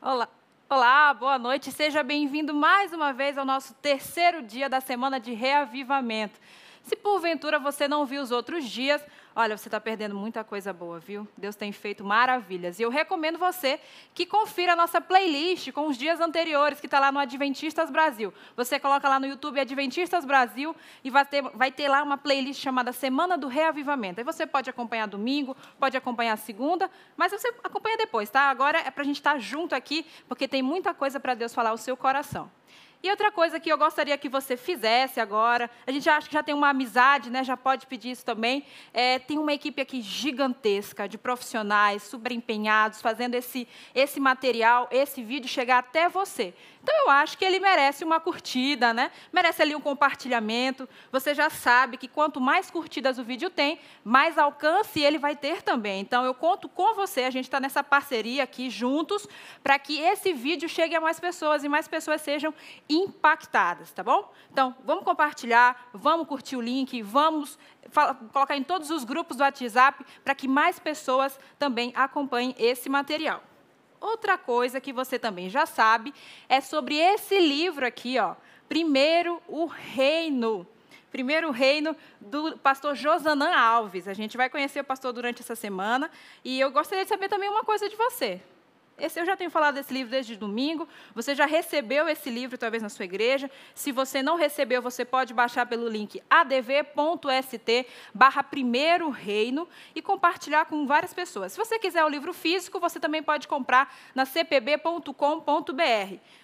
Olá. Olá, boa noite. Seja bem-vindo mais uma vez ao nosso terceiro dia da semana de reavivamento. Se porventura você não viu os outros dias, Olha, você está perdendo muita coisa boa, viu? Deus tem feito maravilhas. E eu recomendo você que confira a nossa playlist com os dias anteriores, que está lá no Adventistas Brasil. Você coloca lá no YouTube Adventistas Brasil e vai ter, vai ter lá uma playlist chamada Semana do Reavivamento. Aí você pode acompanhar domingo, pode acompanhar segunda, mas você acompanha depois, tá? Agora é para a gente estar tá junto aqui, porque tem muita coisa para Deus falar ao seu coração. E outra coisa que eu gostaria que você fizesse agora, a gente acha que já tem uma amizade, né, já pode pedir isso também. É, tem uma equipe aqui gigantesca de profissionais super empenhados, fazendo esse, esse material, esse vídeo chegar até você. Então eu acho que ele merece uma curtida, né? Merece ali um compartilhamento. Você já sabe que quanto mais curtidas o vídeo tem, mais alcance ele vai ter também. Então eu conto com você, a gente está nessa parceria aqui juntos, para que esse vídeo chegue a mais pessoas e mais pessoas sejam impactadas, tá bom? Então, vamos compartilhar, vamos curtir o link, vamos colocar em todos os grupos do WhatsApp para que mais pessoas também acompanhem esse material. Outra coisa que você também já sabe é sobre esse livro aqui, ó. Primeiro o Reino. Primeiro Reino do pastor Josanã Alves. A gente vai conhecer o pastor durante essa semana e eu gostaria de saber também uma coisa de você. Esse, eu já tenho falado desse livro desde domingo. Você já recebeu esse livro, talvez, na sua igreja. Se você não recebeu, você pode baixar pelo link adv.st barra primeiro reino e compartilhar com várias pessoas. Se você quiser o livro físico, você também pode comprar na cpb.com.br.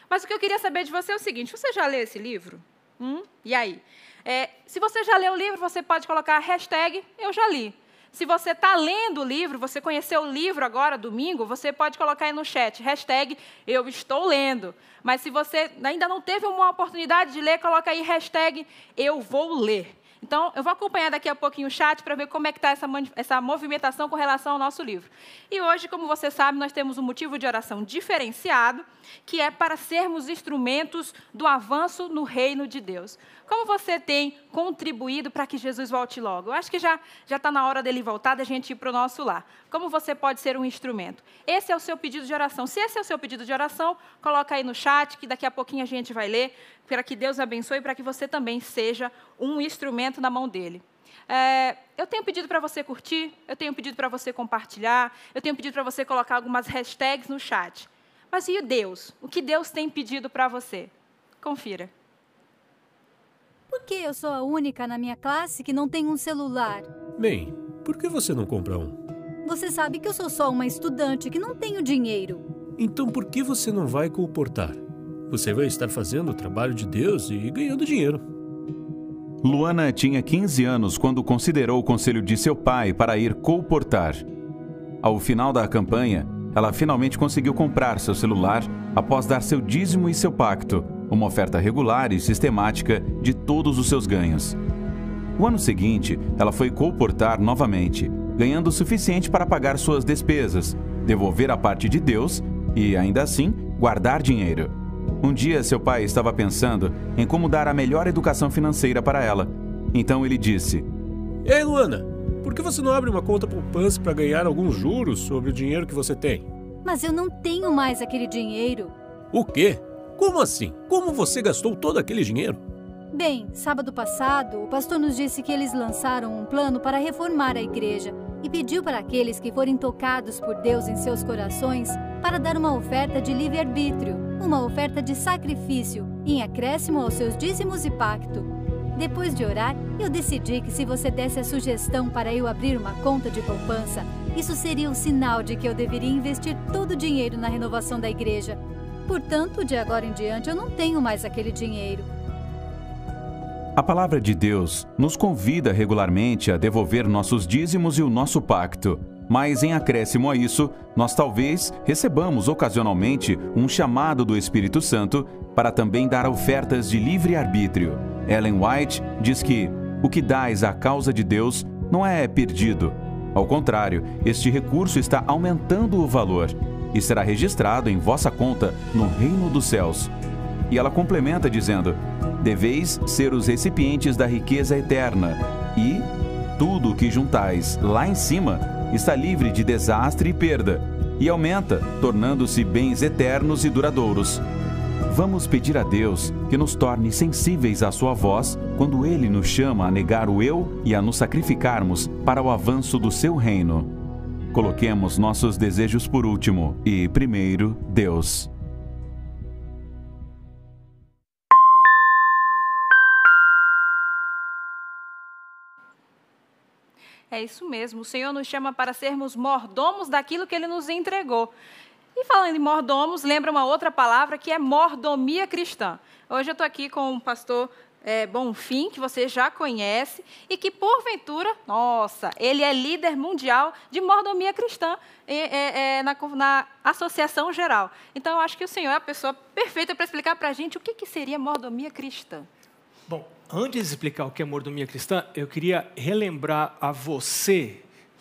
Mas o que eu queria saber de você é o seguinte: você já leu esse livro? Hum? E aí? É, se você já leu o livro, você pode colocar a hashtag eu já li. Se você está lendo o livro, você conheceu o livro agora, domingo, você pode colocar aí no chat, hashtag eu estou lendo. Mas se você ainda não teve uma oportunidade de ler, coloca aí hashtag eu vou ler. Então, eu vou acompanhar daqui a pouquinho o chat para ver como é que está essa, essa movimentação com relação ao nosso livro. E hoje, como você sabe, nós temos um motivo de oração diferenciado, que é para sermos instrumentos do avanço no reino de Deus. Como você tem contribuído para que Jesus volte logo? Eu acho que já já está na hora dele voltar, da gente ir para o nosso lar. Como você pode ser um instrumento? Esse é o seu pedido de oração. Se esse é o seu pedido de oração, coloca aí no chat, que daqui a pouquinho a gente vai ler, para que Deus abençoe e para que você também seja um instrumento na mão dele. É, eu tenho pedido para você curtir, eu tenho pedido para você compartilhar, eu tenho pedido para você colocar algumas hashtags no chat. Mas e o Deus? O que Deus tem pedido para você? Confira. Por que eu sou a única na minha classe que não tem um celular? Bem, por que você não compra um? Você sabe que eu sou só uma estudante que não tenho dinheiro. Então por que você não vai comportar? Você vai estar fazendo o trabalho de Deus e ganhando dinheiro. Luana tinha 15 anos quando considerou o conselho de seu pai para ir comportar. Ao final da campanha, ela finalmente conseguiu comprar seu celular após dar seu dízimo e seu pacto, uma oferta regular e sistemática de todos os seus ganhos. O ano seguinte, ela foi comportar novamente, ganhando o suficiente para pagar suas despesas, devolver a parte de Deus e, ainda assim, guardar dinheiro. Um dia, seu pai estava pensando em como dar a melhor educação financeira para ela. Então ele disse: Ei, Luana, por que você não abre uma conta poupança para ganhar alguns juros sobre o dinheiro que você tem? Mas eu não tenho mais aquele dinheiro. O quê? Como assim? Como você gastou todo aquele dinheiro? Bem, sábado passado, o pastor nos disse que eles lançaram um plano para reformar a igreja e pediu para aqueles que forem tocados por Deus em seus corações para dar uma oferta de livre-arbítrio, uma oferta de sacrifício, em acréscimo aos seus dízimos e pacto. Depois de orar, eu decidi que se você desse a sugestão para eu abrir uma conta de poupança, isso seria um sinal de que eu deveria investir todo o dinheiro na renovação da igreja. Portanto, de agora em diante, eu não tenho mais aquele dinheiro. A palavra de Deus nos convida regularmente a devolver nossos dízimos e o nosso pacto. Mas, em acréscimo a isso, nós talvez recebamos ocasionalmente um chamado do Espírito Santo para também dar ofertas de livre arbítrio. Ellen White diz que o que dás à causa de Deus não é perdido. Ao contrário, este recurso está aumentando o valor e será registrado em vossa conta no reino dos céus. E ela complementa dizendo: Deveis ser os recipientes da riqueza eterna, e tudo o que juntais lá em cima está livre de desastre e perda. e aumenta, tornando-se bens eternos e duradouros. Vamos pedir a Deus que nos torne sensíveis à Sua voz quando Ele nos chama a negar o eu e a nos sacrificarmos para o avanço do Seu reino. Coloquemos nossos desejos por último e, primeiro, Deus. É isso mesmo. O Senhor nos chama para sermos mordomos daquilo que Ele nos entregou. E falando em mordomos, lembra uma outra palavra que é mordomia cristã. Hoje eu estou aqui com o pastor é, Bonfim, que você já conhece, e que, porventura, nossa, ele é líder mundial de mordomia cristã é, é, na, na, Associação Geral. Então, eu acho que o senhor é a pessoa perfeita para explicar para a gente o que, que seria mordomia cristã. Bom, antes de explicar o que é mordomia cristã, eu queria relembrar a você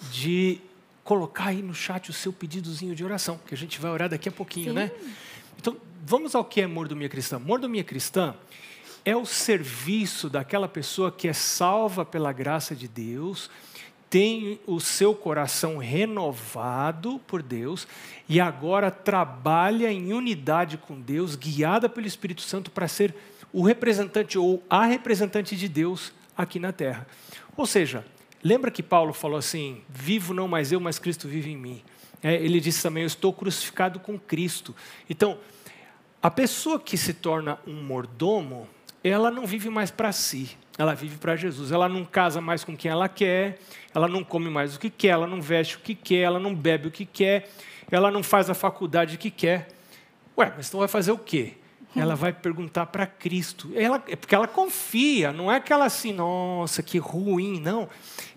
de colocar aí no chat o seu pedidozinho de oração, que a gente vai orar daqui a pouquinho, Sim. né? Então, vamos ao que é mordomia cristã. Mordomia cristã é o serviço daquela pessoa que é salva pela graça de Deus, tem o seu coração renovado por Deus e agora trabalha em unidade com Deus, guiada pelo Espírito Santo para ser o representante ou a representante de Deus aqui na terra. Ou seja, Lembra que Paulo falou assim: vivo não mais eu, mas Cristo vive em mim. É, ele disse também: eu estou crucificado com Cristo. Então, a pessoa que se torna um mordomo, ela não vive mais para si, ela vive para Jesus. Ela não casa mais com quem ela quer, ela não come mais o que quer, ela não veste o que quer, ela não bebe o que quer, ela não faz a faculdade que quer. Ué, mas então vai fazer o quê? ela vai perguntar para Cristo. Ela, é porque ela confia, não é aquela assim, nossa, que ruim, não.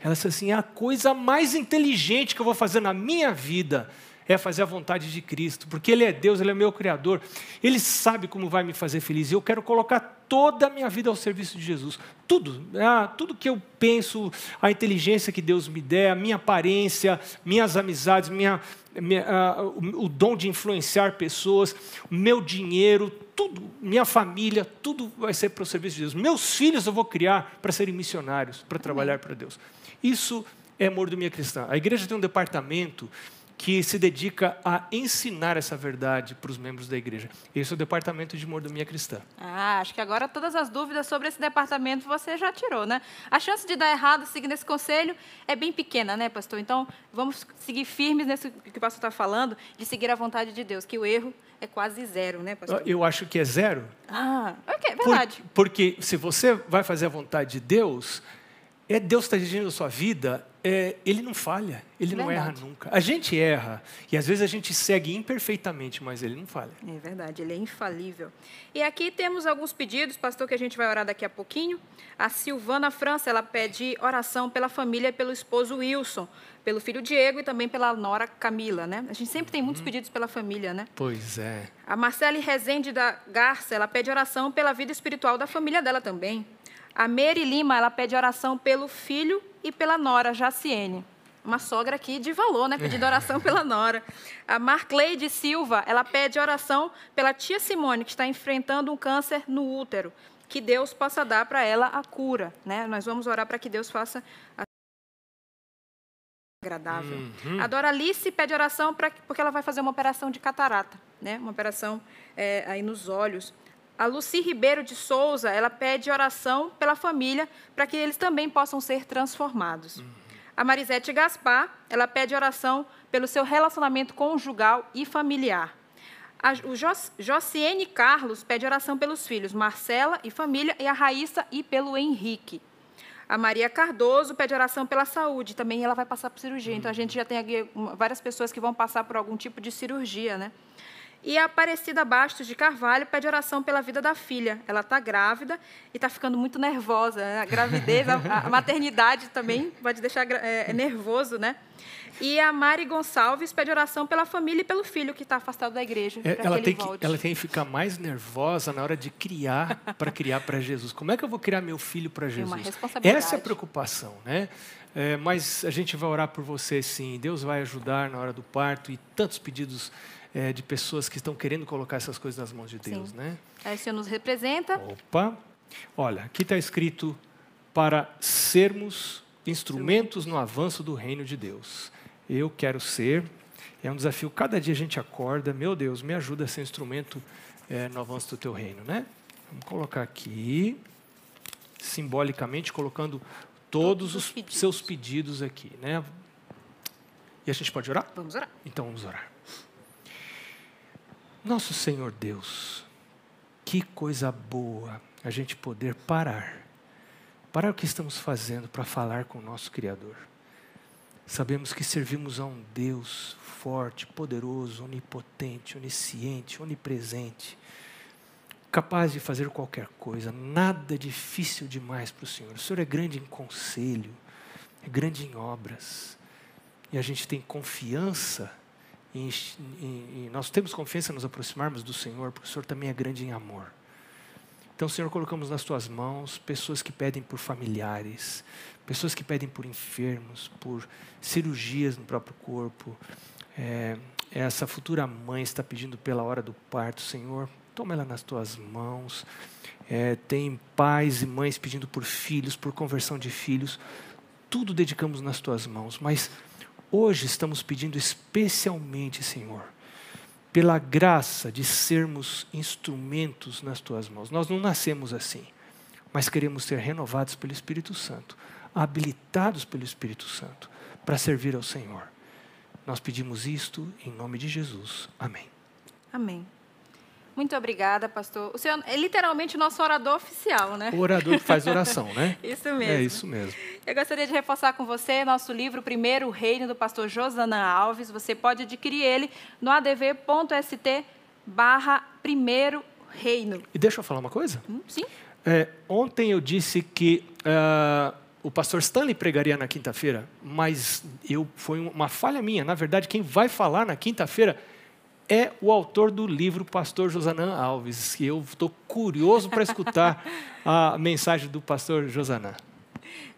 Ela diz assim: a coisa mais inteligente que eu vou fazer na minha vida é fazer a vontade de Cristo, porque Ele é Deus, Ele é meu Criador, Ele sabe como vai me fazer feliz, e eu quero colocar toda a minha vida ao serviço de Jesus. Tudo, ah, tudo que eu penso, a inteligência que Deus me der, a minha aparência, minhas amizades, minha, minha, uh, o, o dom de influenciar pessoas, meu dinheiro, tudo, minha família, tudo vai ser para o serviço de Deus. Meus filhos eu vou criar para serem missionários, para trabalhar para Deus. Isso é amor do minha cristã. A igreja tem um departamento que se dedica a ensinar essa verdade para os membros da igreja. Esse é o departamento de mordomia cristã. Ah, acho que agora todas as dúvidas sobre esse departamento você já tirou, né? A chance de dar errado seguindo esse conselho é bem pequena, né, pastor? Então, vamos seguir firmes nesse que o pastor está falando, de seguir a vontade de Deus, que o erro é quase zero, né, pastor? Eu acho que é zero. Ah, ok, verdade. Por, porque se você vai fazer a vontade de Deus, é Deus está dirigindo a sua vida, é, ele não falha, ele verdade. não erra nunca. A gente erra e às vezes a gente segue imperfeitamente, mas ele não falha. É verdade, ele é infalível. E aqui temos alguns pedidos, pastor, que a gente vai orar daqui a pouquinho. A Silvana França, ela pede oração pela família e pelo esposo Wilson, pelo filho Diego e também pela nora Camila, né? A gente sempre tem muitos uhum. pedidos pela família, né? Pois é. A Marcele Rezende da Garça, ela pede oração pela vida espiritual da família dela também. A Mary Lima, ela pede oração pelo filho e pela nora, Jaciene. Uma sogra aqui de valor, né? Pedindo oração pela nora. A Marcleide Silva, ela pede oração pela tia Simone, que está enfrentando um câncer no útero. Que Deus possa dar para ela a cura, né? Nós vamos orar para que Deus faça a agradável. Uhum. A Doralice pede oração pra, porque ela vai fazer uma operação de catarata, né? Uma operação é, aí nos olhos. A Luci Ribeiro de Souza, ela pede oração pela família para que eles também possam ser transformados. Uhum. A Marisete Gaspar, ela pede oração pelo seu relacionamento conjugal e familiar. A, o Jos, Josiene Carlos pede oração pelos filhos Marcela e família e a Raíssa e pelo Henrique. A Maria Cardoso pede oração pela saúde, também ela vai passar por cirurgia. Então a gente já tem aqui várias pessoas que vão passar por algum tipo de cirurgia, né? E a Aparecida Bastos de Carvalho pede oração pela vida da filha. Ela está grávida e está ficando muito nervosa. Né? A gravidez, a, a, maternidade também pode deixar é, é, nervoso, né? E a Mari Gonçalves pede oração pela família e pelo filho que está afastado da igreja. É, ela, tem que, ela tem que ficar mais nervosa na hora de criar, para criar para Jesus. Como é que eu vou criar meu filho para Jesus? Uma responsabilidade. Essa é a preocupação, né? É, mas a gente vai orar por você sim. Deus vai ajudar na hora do parto e tantos pedidos é, de pessoas que estão querendo colocar essas coisas nas mãos de Deus, Sim. né? Aí o Senhor nos representa. Opa! Olha, aqui está escrito para sermos instrumentos no avanço do reino de Deus. Eu quero ser. É um desafio, cada dia a gente acorda, meu Deus, me ajuda a ser instrumento é, no avanço do teu reino, né? Vamos colocar aqui, simbolicamente, colocando todos, todos os, os pedidos. seus pedidos aqui, né? E a gente pode orar? Vamos orar. Então vamos orar. Nosso Senhor Deus, que coisa boa a gente poder parar, parar o que estamos fazendo para falar com o nosso Criador. Sabemos que servimos a um Deus forte, poderoso, onipotente, onisciente, onipresente, capaz de fazer qualquer coisa, nada difícil demais para o Senhor. O Senhor é grande em conselho, é grande em obras, e a gente tem confiança em, em, em, nós temos confiança em nos aproximarmos do Senhor, porque o Senhor também é grande em amor. Então, Senhor, colocamos nas tuas mãos pessoas que pedem por familiares, pessoas que pedem por enfermos, por cirurgias no próprio corpo. É, essa futura mãe está pedindo pela hora do parto, Senhor, toma ela nas tuas mãos. É, tem pais e mães pedindo por filhos, por conversão de filhos. Tudo dedicamos nas tuas mãos, mas hoje estamos pedindo especialmente, Senhor, pela graça de sermos instrumentos nas tuas mãos. Nós não nascemos assim, mas queremos ser renovados pelo Espírito Santo, habilitados pelo Espírito Santo para servir ao Senhor. Nós pedimos isto em nome de Jesus. Amém. Amém. Muito obrigada, pastor. O senhor é literalmente nosso orador oficial, né? O orador que faz oração, né? isso mesmo. É isso mesmo. Eu gostaria de reforçar com você nosso livro Primeiro Reino, do pastor Josanã Alves. Você pode adquirir ele no adv.st barra Primeiro Reino. E deixa eu falar uma coisa? Hum, sim. É, ontem eu disse que uh, o pastor Stanley pregaria na quinta-feira, mas eu foi uma falha minha. Na verdade, quem vai falar na quinta-feira é o autor do livro Pastor Josanã Alves, que eu estou curioso para escutar a mensagem do pastor Josanã.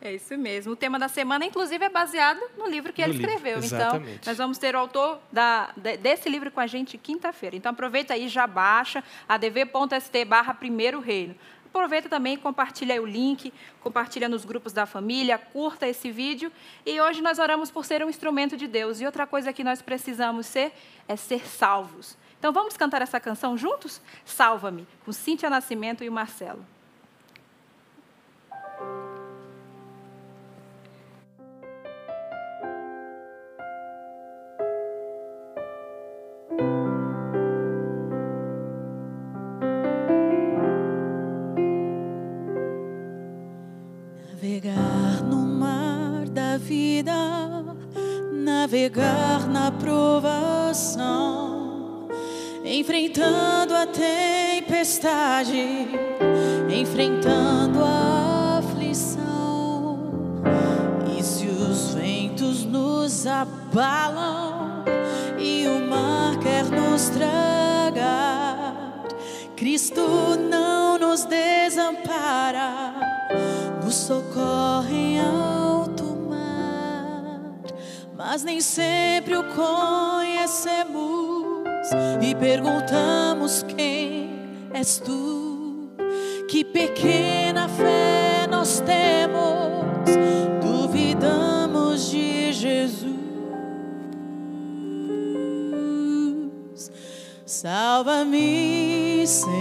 É isso mesmo. O tema da semana, inclusive, é baseado no livro que no ele escreveu. Livro, então, nós vamos ter o autor da, desse livro com a gente quinta-feira. Então, aproveita aí, já baixa, adv.st barra primeiro reino. Aproveita também compartilha o link, compartilha nos grupos da família, curta esse vídeo. E hoje nós oramos por ser um instrumento de Deus. E outra coisa que nós precisamos ser é ser salvos. Então vamos cantar essa canção juntos? Salva-me, com Cíntia Nascimento e o Marcelo. Provação, enfrentando a tempestade, enfrentando a aflição. E se os ventos nos abalam e o mar quer nos tragar, Cristo não nos desampara, nos socorre em mas nem sempre o conhecemos e perguntamos quem és tu. Que pequena fé nós temos, duvidamos de Jesus. Salva-me, Senhor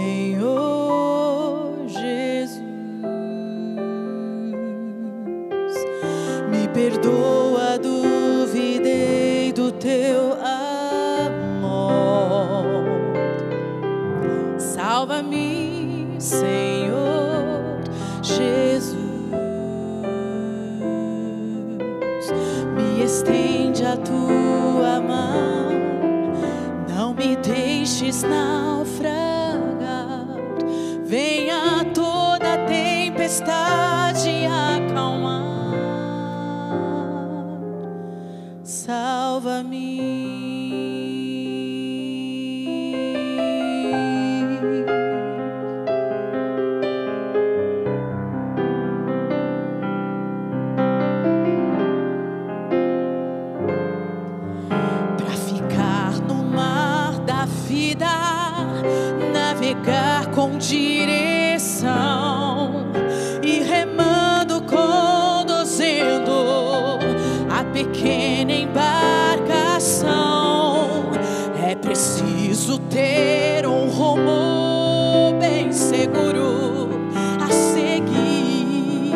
pequena embarcação. preciso ter um rumo bem seguro a seguir,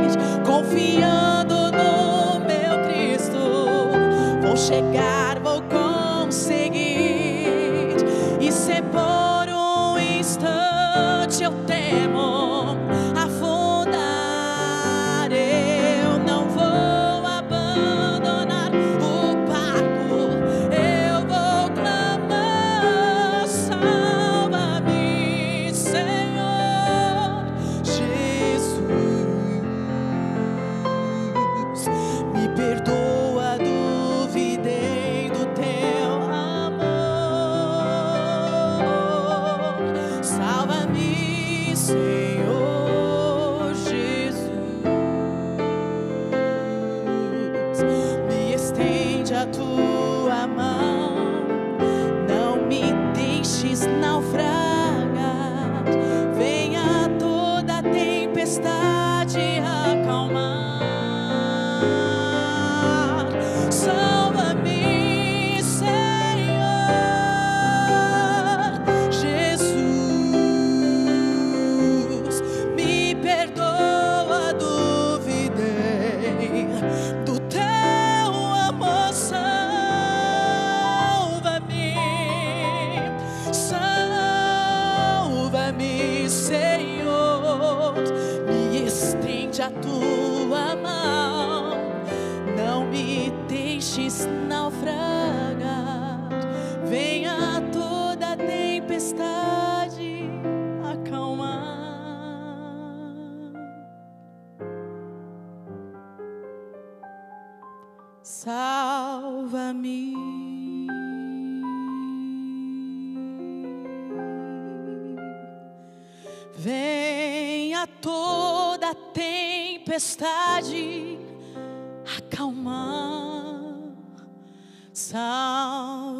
confiando no meu Cristo. Vou chegar, tua mão, não me deixes naufragar. Venha toda tempestade acalmar. Salva-me. Venha toda tempestade acalmar. Salva-me.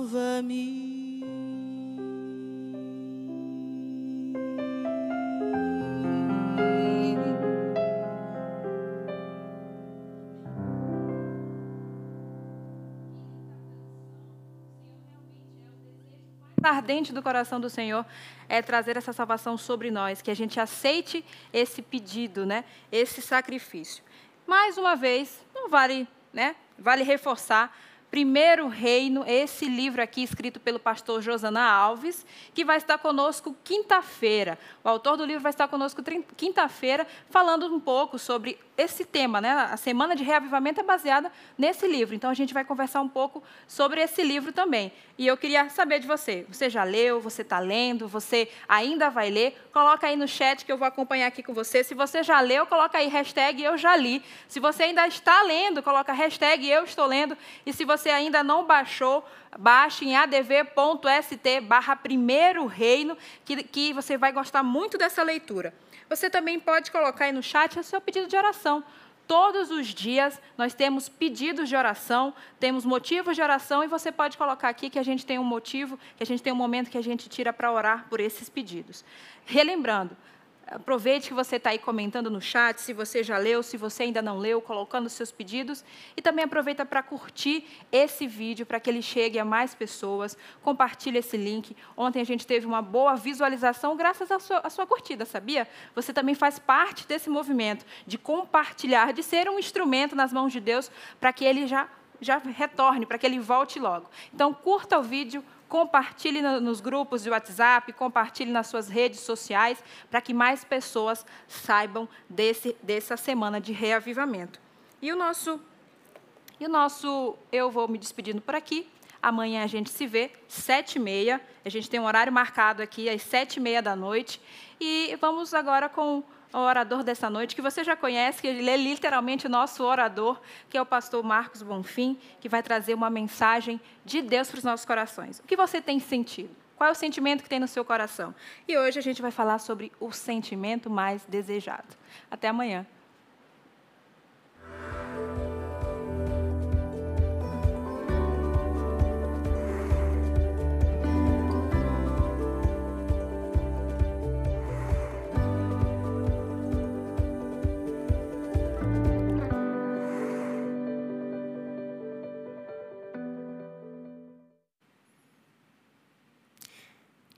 Ardente do coração do Senhor é trazer essa salvação sobre nós, que a gente aceite esse pedido, né? Esse sacrifício. Mais uma vez, não vale, né? Vale reforçar Primeiro Reino, esse livro aqui escrito pelo pastor Josana Alves, que vai estar conosco quinta-feira. O autor do livro vai estar conosco quinta-feira, falando um pouco sobre esse tema, né? A semana de reavivamento é baseada nesse livro. Então a gente vai conversar um pouco sobre esse livro também. E eu queria saber de você. Você já leu? Você está lendo? Você ainda vai ler? Coloca aí no chat que eu vou acompanhar aqui com você. Se você já leu, coloca aí hashtag eu já li. Se você ainda está lendo, coloca hashtag eu estou lendo. E se você ainda não baixou, baixe em adv.st barra primeiro reino, que, que você vai gostar muito dessa leitura. Você também pode colocar aí no chat o seu pedido de oração. Todos os dias nós temos pedidos de oração, temos motivos de oração e você pode colocar aqui que a gente tem um motivo, que a gente tem um momento que a gente tira para orar por esses pedidos. Relembrando, aproveite que você está aí comentando no chat, se você já leu, se você ainda não leu, colocando seus pedidos. E também aproveita para curtir esse vídeo, para que ele chegue a mais pessoas. Compartilhe esse link. Ontem a gente teve uma boa visualização graças à sua, à sua curtida, sabia? Você também faz parte desse movimento de compartilhar, de ser um instrumento nas mãos de Deus, para que ele já, já retorne, para que ele volte logo. Então, curta o vídeo, compartilhe no- nos grupos de WhatsApp, compartilhe nas suas redes sociais, para que mais pessoas saibam desse, dessa semana de reavivamento. E o nosso, e o nosso, eu vou me despedindo por aqui. Amanhã a gente se vê, sete e meia. A gente tem um horário marcado aqui às sete e meia da noite. E vamos agora com o orador dessa noite, que você já conhece, que ele é literalmente o nosso orador, que é o pastor Marcos Bonfim, que vai trazer uma mensagem de Deus para os nossos corações. O que você tem sentido? Qual é o sentimento que tem no seu coração? E hoje a gente vai falar sobre o sentimento mais desejado. Até amanhã.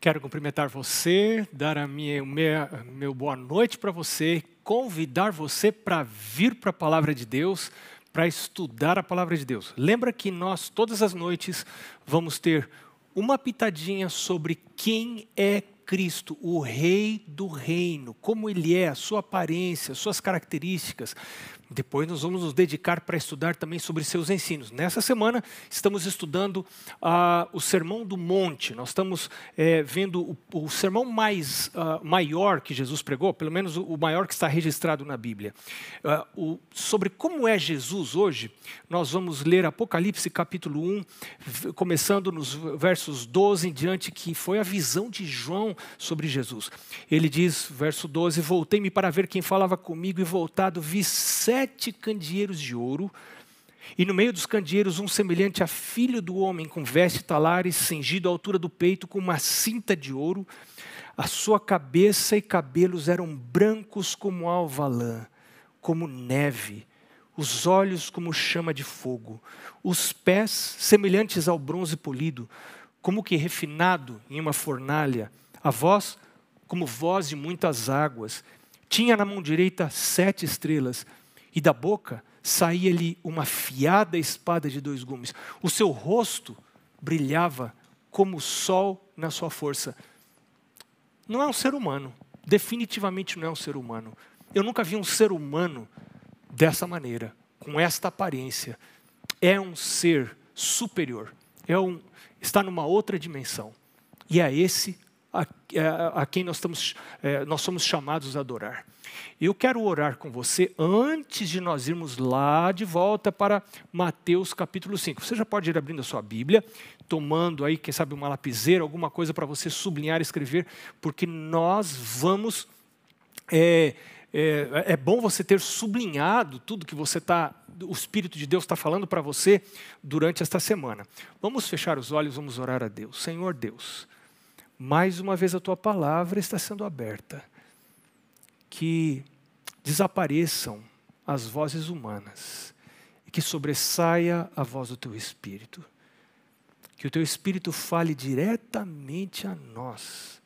Quero cumprimentar você, dar a minha, meu, meu boa noite para você, convidar você para vir para a palavra de Deus, para estudar a palavra de Deus. Lembra que nós, todas as noites, vamos ter uma pitadinha sobre quem é Cristo, o Rei do Reino, como ele é, a sua aparência, suas características. Depois nós vamos nos dedicar para estudar também sobre seus ensinos. Nessa semana estamos estudando ah, o Sermão do Monte. Nós estamos é, vendo o, o, sermão mais ah, maior que Jesus pregou, pelo menos o, o maior que está registrado na Bíblia. Ah, o, sobre como é Jesus hoje, nós vamos ler Apocalipse capítulo 1, começando nos versos 12 em diante, que foi a visão de João sobre Jesus. Ele diz, verso 12: Voltei-me para ver quem falava comigo, e voltado vi sete candeeiros de ouro, e no meio dos candeeiros um semelhante a filho do homem, com veste talares, cingido à altura do peito, com uma cinta de ouro. A sua cabeça e cabelos eram brancos como alva-lã, como neve, os olhos como chama de fogo, os pés semelhantes ao bronze polido, como que refinado em uma fornalha, a voz como voz de muitas águas. Tinha na mão direita sete estrelas, e da boca saía-lhe uma afiada espada de dois gumes. O seu rosto brilhava como o sol na sua força. Não é um ser humano, definitivamente não é um ser humano. Eu nunca vi um ser humano dessa maneira, com esta aparência. É um ser superior, é um, está numa outra dimensão. E é esse a, a, a quem nós, estamos, é, nós somos chamados a adorar. Eu quero orar com você antes de nós irmos lá de volta para Mateus capítulo 5. Você já pode ir abrindo a sua Bíblia, tomando aí, quem sabe, uma lapiseira, alguma coisa para você sublinhar escrever, porque nós vamos. É, é, é, bom você ter sublinhado tudo que você está, o Espírito de Deus está falando para você durante esta semana. Vamos fechar os olhos, vamos orar a Deus. Senhor Deus, mais uma vez a tua palavra está sendo aberta que desapareçam as vozes humanas e que sobressaia a voz do teu Espírito. Que o teu Espírito fale diretamente a nós.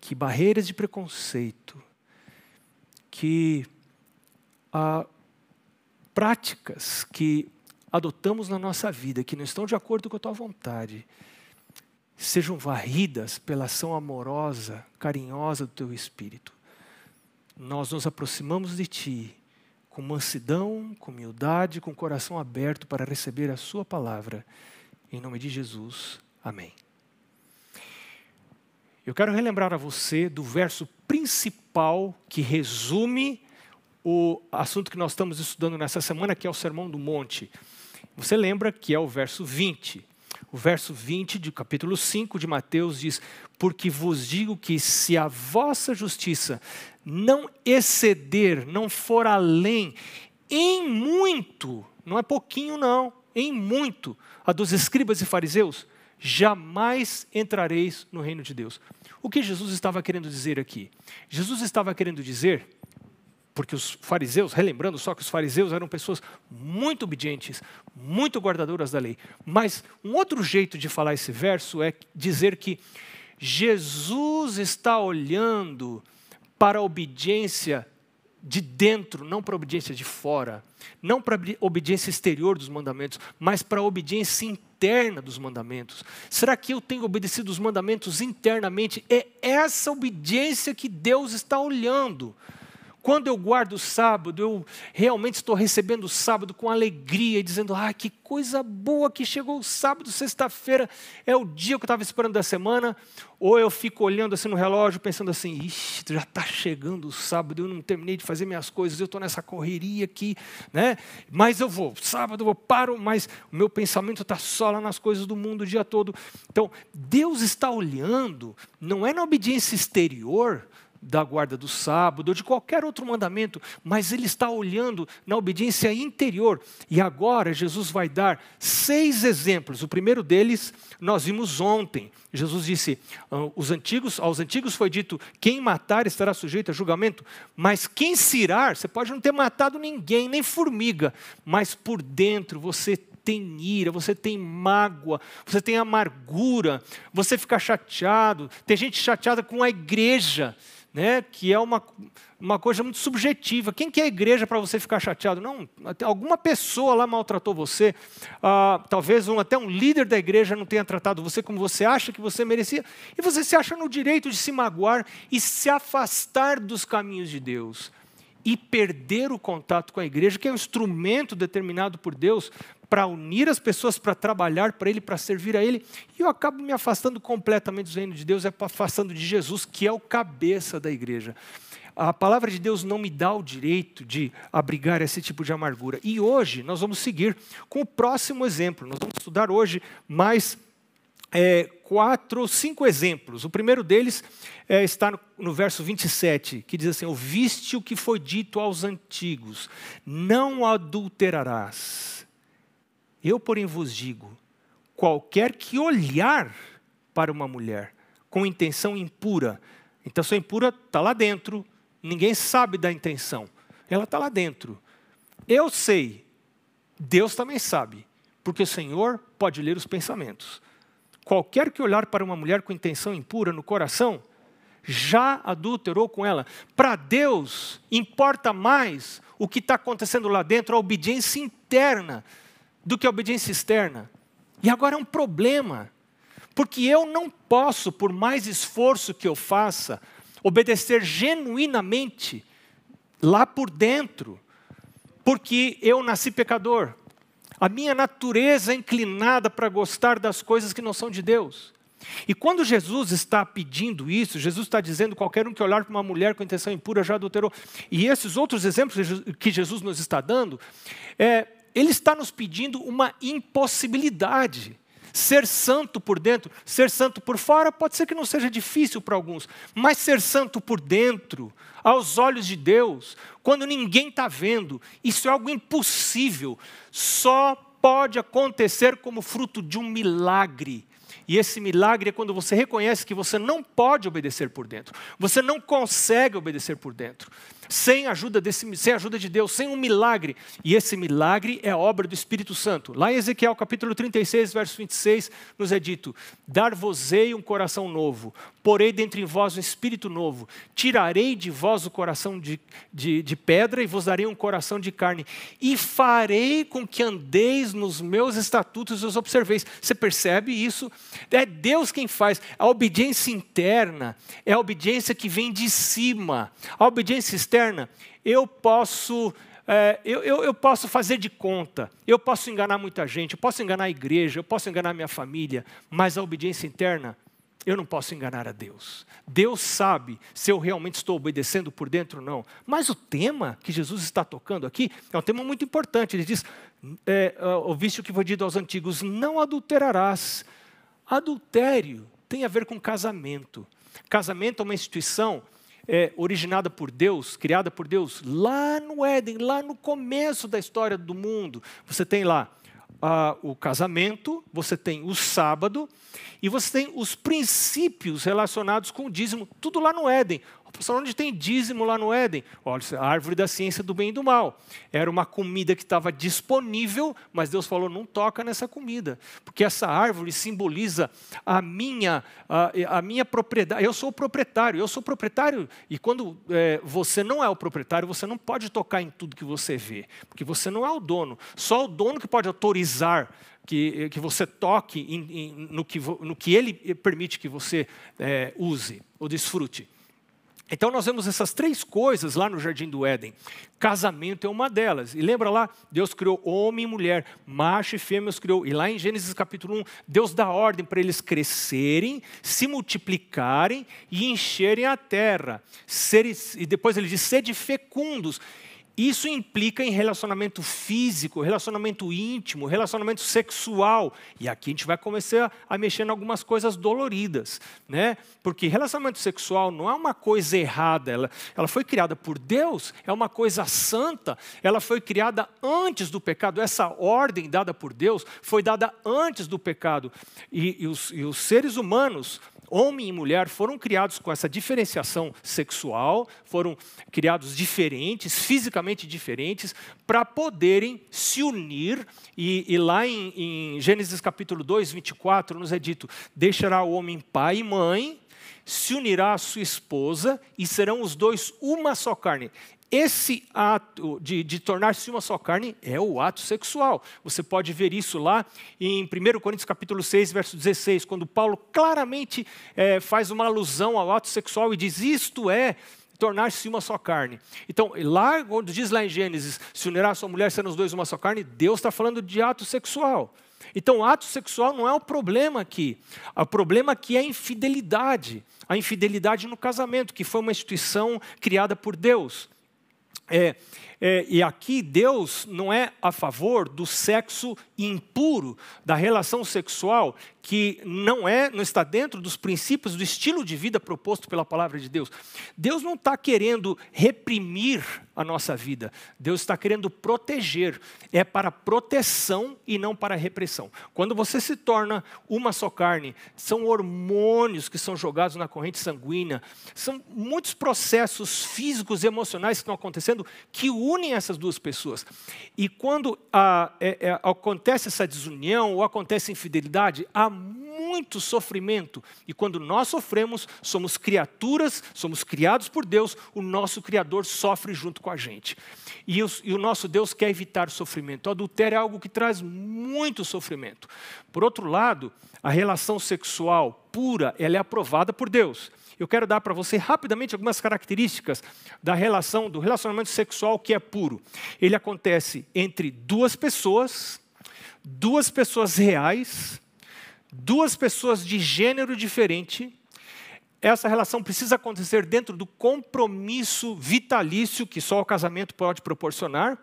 Que barreiras de preconceito, que ah, práticas que adotamos na nossa vida, que não estão de acordo com a tua vontade, sejam varridas pela ação amorosa, carinhosa do teu Espírito nós nos aproximamos de Ti com mansidão, com humildade, com coração aberto para receber a Sua palavra. Em nome de Jesus. Amém. Eu quero relembrar a você do verso principal que resume o assunto que nós estamos estudando nessa semana, que é o Sermão do Monte. Você lembra que é o verso 20. O verso 20 do capítulo 5 de Mateus diz: Porque vos digo que se a vossa justiça não exceder, não for além, em muito, não é pouquinho, não, em muito, a dos escribas e fariseus, jamais entrareis no reino de Deus. O que Jesus estava querendo dizer aqui? Jesus estava querendo dizer porque os fariseus, relembrando só que os fariseus eram pessoas muito obedientes, muito guardadoras da lei. Mas um outro jeito de falar esse verso é dizer que Jesus está olhando para a obediência de dentro, não para a obediência de fora, não para a obediência exterior dos mandamentos, mas para a obediência interna dos mandamentos. Será que eu tenho obedecido os mandamentos internamente? É essa obediência que Deus está olhando. Quando eu guardo o sábado, eu realmente estou recebendo o sábado com alegria, dizendo: ah, que coisa boa que chegou o sábado, sexta-feira é o dia que eu estava esperando da semana. Ou eu fico olhando assim no relógio, pensando assim: ixi, já está chegando o sábado, eu não terminei de fazer minhas coisas, eu estou nessa correria aqui, né? Mas eu vou, sábado eu paro, mas o meu pensamento está só lá nas coisas do mundo o dia todo. Então, Deus está olhando, não é na obediência exterior, da guarda do sábado ou de qualquer outro mandamento, mas ele está olhando na obediência interior. E agora Jesus vai dar seis exemplos. O primeiro deles nós vimos ontem. Jesus disse: ah, os antigos, aos antigos foi dito: quem matar estará sujeito a julgamento, mas quem se irar, você pode não ter matado ninguém, nem formiga, mas por dentro você tem ira, você tem mágoa, você tem amargura, você fica chateado. Tem gente chateada com a igreja, né? que é uma, uma coisa muito subjetiva. Quem que é a igreja para você ficar chateado? Não, alguma pessoa lá maltratou você, ah, talvez um, até um líder da igreja não tenha tratado você como você acha que você merecia, e você se acha no direito de se magoar e se afastar dos caminhos de Deus e perder o contato com a igreja, que é um instrumento determinado por Deus para unir as pessoas, para trabalhar para Ele, para servir a Ele, e eu acabo me afastando completamente do reino de Deus, é afastando de Jesus, que é o cabeça da igreja. A palavra de Deus não me dá o direito de abrigar esse tipo de amargura. E hoje nós vamos seguir com o próximo exemplo. Nós vamos estudar hoje mais é, quatro, cinco exemplos. O primeiro deles é, está no, no, verso 27, que diz assim: Ouviste o que foi dito aos antigos, não adulterarás. Eu, porém, vos digo: qualquer que olhar para uma mulher com intenção impura, intenção impura está lá dentro, ninguém sabe da intenção, ela está lá dentro. Eu sei, Deus também sabe, porque o Senhor pode ler os pensamentos. Qualquer que olhar para uma mulher com intenção impura no coração, já adulterou com ela. Para Deus, importa mais o que está acontecendo lá dentro, a obediência interna, do que a obediência externa. E agora é um problema, porque eu não posso, por mais esforço que eu faça, obedecer genuinamente lá por dentro, porque eu nasci pecador. A minha natureza é inclinada para gostar das coisas que não são de Deus. E quando Jesus está pedindo isso, Jesus está dizendo qualquer um que olhar para uma mulher com intenção impura já adulterou. E esses outros exemplos que Jesus nos está dando, é, ele está nos pedindo uma impossibilidade. Ser santo por dentro, ser santo por fora, pode ser que não seja difícil para alguns, mas ser santo por dentro, aos olhos de Deus, quando ninguém está vendo, isso é algo impossível, só pode acontecer como fruto de um milagre. E esse milagre é quando você reconhece que você não pode obedecer por dentro, você não consegue obedecer por dentro sem ajuda, desse, sem ajuda de Deus, sem um milagre. E esse milagre é obra do Espírito Santo. Lá em Ezequiel capítulo 36, verso 26, nos é dito: Dar-vos-ei um coração novo, porei dentre vós um espírito novo, tirarei de vós o coração de, de, de pedra e vos darei um coração de carne, e farei com que andeis nos meus estatutos e os observeis. Você percebe isso? É Deus quem faz. A obediência interna é a obediência que vem de cima. A obediência externa eu posso, é, eu, eu, eu, posso fazer de conta, eu posso enganar muita gente, eu posso enganar a igreja, eu posso enganar minha família, mas a obediência interna, eu não posso enganar a Deus. Deus sabe se eu realmente estou obedecendo por dentro ou não. Mas o tema que Jesus está tocando aqui é um tema muito importante. Ele diz: é, ouviste o que foi dito aos antigos, não adulterarás. Adultério tem a ver com casamento. Casamento é uma instituição é, originada por Deus, criada por Deus, lá no Éden, lá no começo da história do mundo. Você tem lá ah, o casamento, você tem o sábado e você tem os princípios relacionados com o dízimo, tudo lá no Éden. Pastor, onde tem dízimo lá no Éden? Olha, a árvore da ciência do bem e do mal. Era uma comida que estava disponível, mas Deus falou: não toca nessa comida, porque essa árvore simboliza a minha, a, a minha propriedade. Eu sou o proprietário, eu sou proprietário, e quando é, você não é o proprietário, você não pode tocar em tudo que você vê, porque você não é o dono. Só o dono que pode autorizar que, que você toque em, em, no, que, no que ele permite que você é, use ou desfrute. Então nós vemos essas três coisas lá no Jardim do Éden. Casamento é uma delas. E lembra lá, Deus criou homem e mulher, macho e fêmea os criou. E lá em Gênesis capítulo 1, Deus dá ordem para eles crescerem, se multiplicarem e encherem a terra. E depois ele diz, sede fecundos isso implica em relacionamento físico, relacionamento íntimo, relacionamento sexual. E aqui a gente vai começar a mexer em algumas coisas doloridas, né? Porque relacionamento sexual não é uma coisa errada, ela, ela foi criada por Deus, é uma coisa santa, ela foi criada antes do pecado. Essa ordem dada por Deus foi dada antes do pecado. E, e, os, e os seres humanos Homem e mulher foram criados com essa diferenciação sexual, foram criados diferentes, fisicamente diferentes, para poderem se unir. E, e lá em, em Gênesis capítulo 2, 24, nos é dito: deixará o homem pai e mãe, se unirá à sua esposa e serão os dois uma só carne. Esse ato de, de tornar-se uma só carne é o ato sexual. Você pode ver isso lá em 1 Coríntios capítulo 6, verso 16, quando Paulo claramente é, faz uma alusão ao ato sexual e diz: isto é tornar-se uma só carne. Então, lá, quando diz lá em Gênesis, se unirá a sua mulher, sendo os dois uma só carne, Deus está falando de ato sexual. Então, ato sexual não é o problema aqui. O problema aqui é a infidelidade. A infidelidade no casamento, que foi uma instituição criada por Deus. É, é, e aqui Deus não é a favor do sexo impuro, da relação sexual que não é, não está dentro dos princípios do estilo de vida proposto pela palavra de Deus. Deus não está querendo reprimir a nossa vida. Deus está querendo proteger. É para proteção e não para repressão. Quando você se torna uma só carne, são hormônios que são jogados na corrente sanguínea, são muitos processos físicos e emocionais que estão acontecendo que unem essas duas pessoas. E quando a, é, é, acontece essa desunião ou acontece infidelidade, há muito sofrimento. E quando nós sofremos, somos criaturas, somos criados por Deus, o nosso Criador sofre junto com a gente. E, os, e o nosso Deus quer evitar o sofrimento. O adultério é algo que traz muito sofrimento. Por outro lado, a relação sexual pura, ela é aprovada por Deus. Eu quero dar para você rapidamente algumas características da relação, do relacionamento sexual que é puro. Ele acontece entre duas pessoas, duas pessoas reais, duas pessoas de gênero diferente, essa relação precisa acontecer dentro do compromisso vitalício que só o casamento pode proporcionar.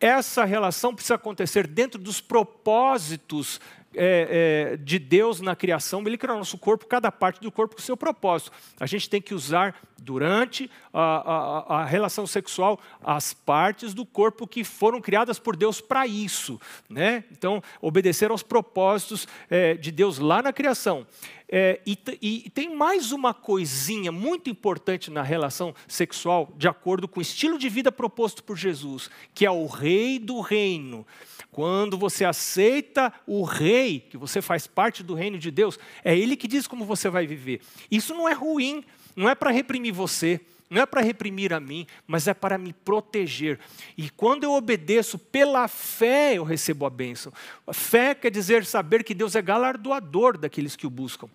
Essa relação precisa acontecer dentro dos propósitos é, é, de Deus na criação, ele criou nosso corpo, cada parte do corpo com o seu propósito. A gente tem que usar, durante a, a, a relação sexual, as partes do corpo que foram criadas por Deus para isso. Né? Então, obedecer aos propósitos é, de Deus lá na criação. É, e, e, tem mais uma coisinha muito importante na relação sexual, de acordo com o estilo de vida proposto por Jesus, que é o rei do reino. Quando você aceita o rei, que você faz parte do reino de Deus, é ele que diz como você vai viver. Isso não é ruim, não é para reprimir você, não é para reprimir a mim, mas é para me proteger. E quando eu obedeço pela fé, eu recebo a bênção. Fé quer dizer saber que Deus é galardoador daqueles que o buscam.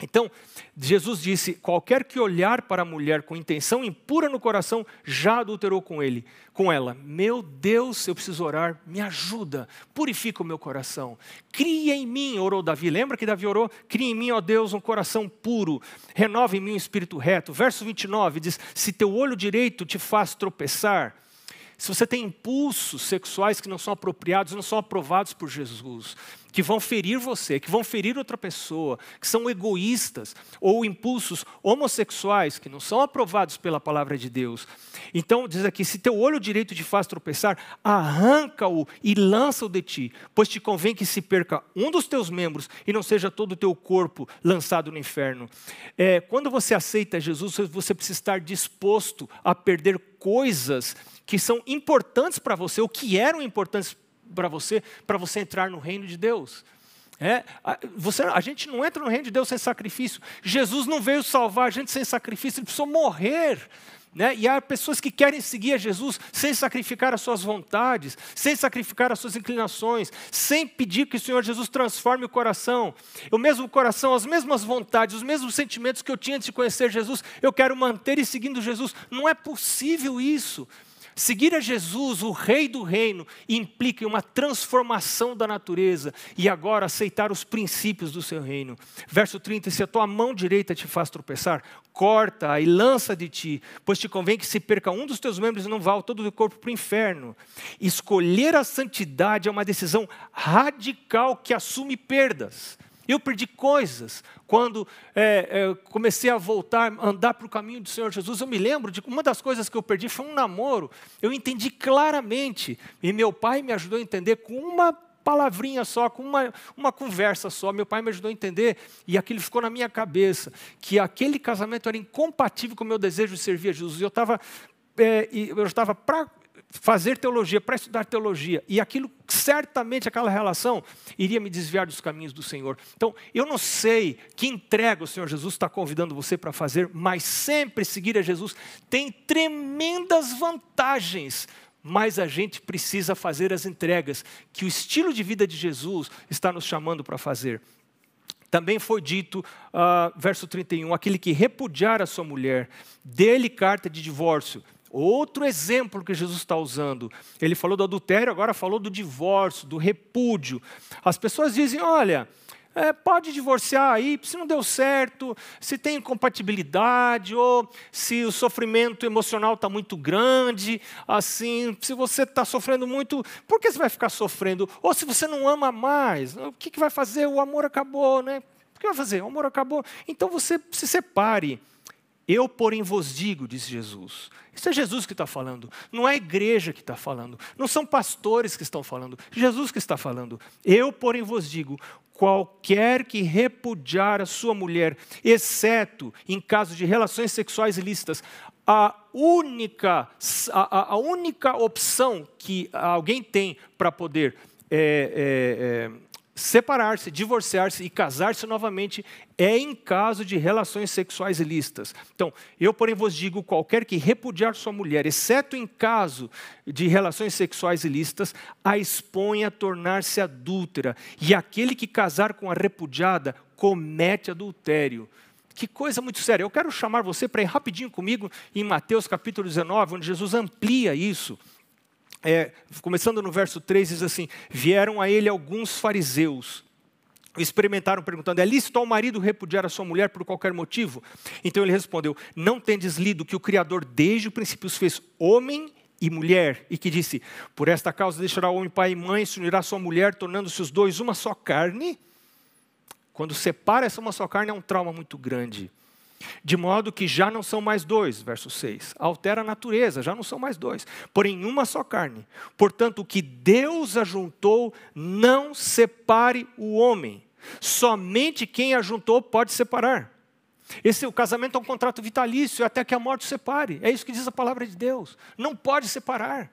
Então, Jesus disse: qualquer que olhar para a mulher com intenção impura no coração já adulterou com ele, com ela. Meu Deus, eu preciso orar, me ajuda, purifica o meu coração. Cria em mim, orou Davi. Lembra que Davi orou? Cria em mim, ó Deus, um coração puro, renova em mim um espírito reto. Verso 29 diz: Se teu olho direito te faz tropeçar, se você tem impulsos sexuais que não são apropriados, não são aprovados por Jesus, que vão ferir você, que vão ferir outra pessoa, que são egoístas, ou impulsos homossexuais que não são aprovados pela palavra de Deus. Então, diz aqui: se teu olho direito te faz tropeçar, arranca-o e lança-o de ti, pois te convém que se perca um dos teus membros e não seja todo o teu corpo lançado no inferno. É, quando você aceita Jesus, você precisa estar disposto a perder coisas que são importantes para você, ou que eram importantes para você, para você entrar no reino de Deus. É, a, você, a gente não entra no reino de Deus sem sacrifício. Jesus não veio salvar a gente sem sacrifício, ele precisou morrer. Né? E há pessoas que querem seguir a Jesus sem sacrificar as suas vontades, sem sacrificar as suas inclinações, sem pedir que o Senhor Jesus transforme o coração. O mesmo coração, as mesmas vontades, os mesmos sentimentos que eu tinha antes de conhecer Jesus, eu quero manter e seguindo Jesus. Não é possível isso. Seguir a Jesus, o Rei do Reino, implica uma transformação da natureza e agora aceitar os princípios do seu reino. Verso 30: Se a tua mão direita te faz tropeçar, corta-a e lança de ti, pois te convém que se perca um dos teus membros e não vá todo o corpo para o inferno. Escolher a santidade é uma decisão radical que assume perdas. Eu perdi coisas quando é, é, comecei a voltar, andar para o caminho do Senhor Jesus. Eu me lembro de uma das coisas que eu perdi foi um namoro. Eu entendi claramente e meu pai me ajudou a entender com uma palavrinha só, com uma, uma conversa só. Meu pai me ajudou a entender e aquilo ficou na minha cabeça, que aquele casamento era incompatível com o meu desejo de servir a Jesus. Eu estava é, eu estava fazer teologia, para estudar teologia, e aquilo, certamente, aquela relação, iria me desviar dos caminhos do Senhor. Então, eu não sei que entrega o Senhor Jesus está convidando você para fazer, mas sempre seguir a Jesus tem tremendas vantagens. Mas a gente precisa fazer as entregas que o estilo de vida de Jesus está nos chamando para fazer. Também foi dito, uh, verso 31, aquele que repudiar a sua mulher, dê-lhe carta de divórcio Outro exemplo que Jesus está usando. Ele falou do adultério, agora falou do divórcio, do repúdio. As pessoas dizem: olha, é, pode divorciar aí, se não deu certo, se tem incompatibilidade, ou se o sofrimento emocional está muito grande, assim, se você está sofrendo muito, por que você vai ficar sofrendo? Ou se você não ama mais, o que, que vai fazer? O amor acabou, né? O que vai fazer? O amor acabou. Então você se separe. Eu, porém, vos digo, disse Jesus. Isso é Jesus que está falando, não é a igreja que está falando, não são pastores que estão falando, Jesus que está falando. Eu, porém, vos digo: qualquer que repudiar a sua mulher, exceto em caso de relações sexuais ilícitas, a única, a, a única opção que alguém tem para poder é, é, é, separar-se, divorciar-se e casar-se novamente é em caso de relações sexuais ilícitas. Então, eu, porém, vos digo: qualquer que repudiar sua mulher, exceto em caso de relações sexuais ilícitas, a expõe a tornar-se adúltera, e aquele que casar com a repudiada comete adultério. Que coisa muito séria. Eu quero chamar você para ir rapidinho comigo em Mateus capítulo 19, onde Jesus amplia isso. É, começando no verso 3, diz assim: Vieram a ele alguns fariseus, experimentaram perguntando: É lícito ao marido repudiar a sua mulher por qualquer motivo? Então ele respondeu: Não tendes lido que o Criador desde o princípio os fez homem e mulher, e que disse: Por esta causa deixará o homem pai e mãe, se unirá sua mulher, tornando-se os dois uma só carne? Quando separa essa uma só carne é um trauma muito grande. De modo que já não são mais dois, verso 6. Altera a natureza, já não são mais dois, porém uma só carne. Portanto, o que Deus ajuntou, não separe o homem. Somente quem ajuntou pode separar. Esse o casamento é um contrato vitalício até que a morte separe. É isso que diz a palavra de Deus. Não pode separar.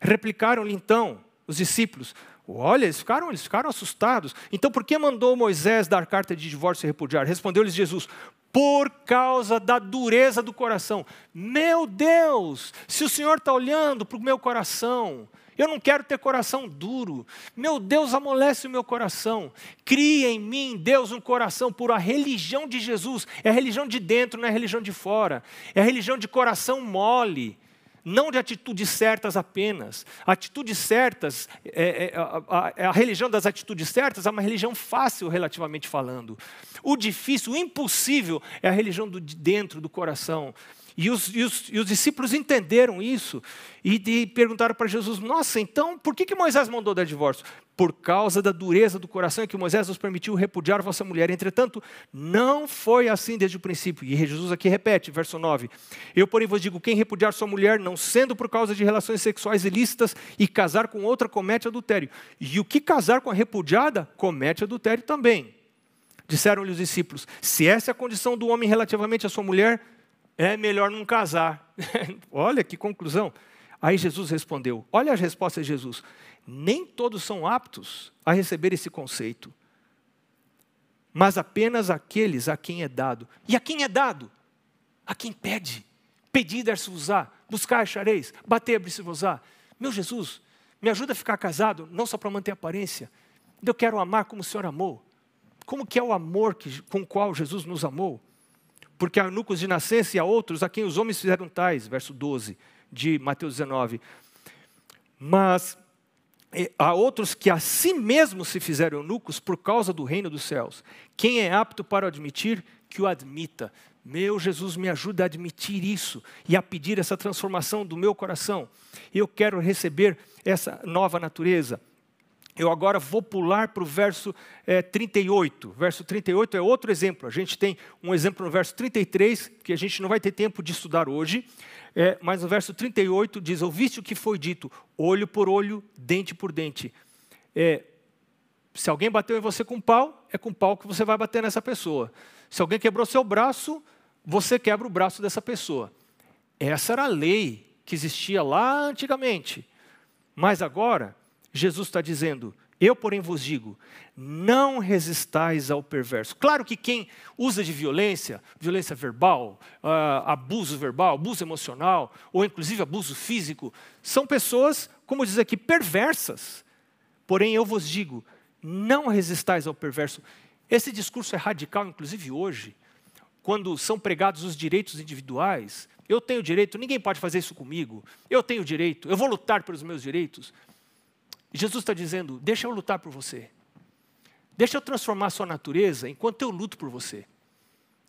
Replicaram-lhe então os discípulos: Olha, eles ficaram, eles ficaram assustados. Então, por que mandou Moisés dar carta de divórcio e repudiar? Respondeu-lhes Jesus: por causa da dureza do coração. Meu Deus, se o Senhor está olhando para o meu coração, eu não quero ter coração duro. Meu Deus amolece o meu coração. Cria em mim, Deus, um coração puro. A religião de Jesus é a religião de dentro, não é a religião de fora. É a religião de coração mole não de atitudes certas apenas. Atitudes certas, é, é, a, a, a, religião das atitudes certas é uma religião fácil, relativamente falando. O difícil, o impossível, é a religião do, de dentro, do coração. E os, e os, e os discípulos entenderam isso e, e perguntaram para Jesus: Nossa, então por que, que Moisés mandou dar divórcio? Por causa da dureza do coração que Moisés nos permitiu repudiar vossa mulher. Entretanto, não foi assim desde o princípio. E Jesus aqui repete, verso 9: Eu, porém, vos digo: quem repudiar sua mulher, não sendo por causa de relações sexuais ilícitas, e casar com outra, comete adultério. E o que casar com a repudiada, comete adultério também. Disseram-lhe os discípulos: Se essa é a condição do homem relativamente à sua mulher, é melhor não casar. olha que conclusão. Aí Jesus respondeu: olha as respostas de Jesus. Nem todos são aptos a receber esse conceito, mas apenas aqueles a quem é dado. E a quem é dado? A quem pede. Pedir, dar-se usar. Buscar, achareis. Bater, abrir-se usar. Meu Jesus, me ajuda a ficar casado, não só para manter a aparência. Eu quero amar como o Senhor amou. Como que é o amor que, com o qual Jesus nos amou? Porque há eunucos de nascença e há outros a quem os homens fizeram tais, verso 12 de Mateus 19. Mas eh, há outros que a si mesmos se fizeram eunucos por causa do reino dos céus. Quem é apto para admitir, que o admita. Meu Jesus, me ajuda a admitir isso e a pedir essa transformação do meu coração. Eu quero receber essa nova natureza. Eu agora vou pular para o verso é, 38. Verso 38 é outro exemplo. A gente tem um exemplo no verso 33, que a gente não vai ter tempo de estudar hoje, é, mas no verso 38 diz: Ouviste o que foi dito, olho por olho, dente por dente. é, se alguém bateu em você com pau, é com pau que você vai bater nessa pessoa. Se alguém quebrou seu braço, você quebra o braço dessa pessoa. Essa era a lei que existia lá antigamente. Mas agora, Jesus está dizendo: Eu, porém, vos digo, não resistais ao perverso. Claro que quem usa de violência, violência verbal, uh, abuso verbal, abuso emocional, ou inclusive abuso físico, são pessoas, como diz aqui, perversas. Porém, eu vos digo, não resistais ao perverso. Esse discurso é radical, inclusive hoje, quando são pregados os direitos individuais. Eu tenho direito, ninguém pode fazer isso comigo. Eu tenho direito, eu vou lutar pelos meus direitos. Jesus está dizendo: deixa eu lutar por você. Deixa eu transformar a sua natureza enquanto eu luto por você.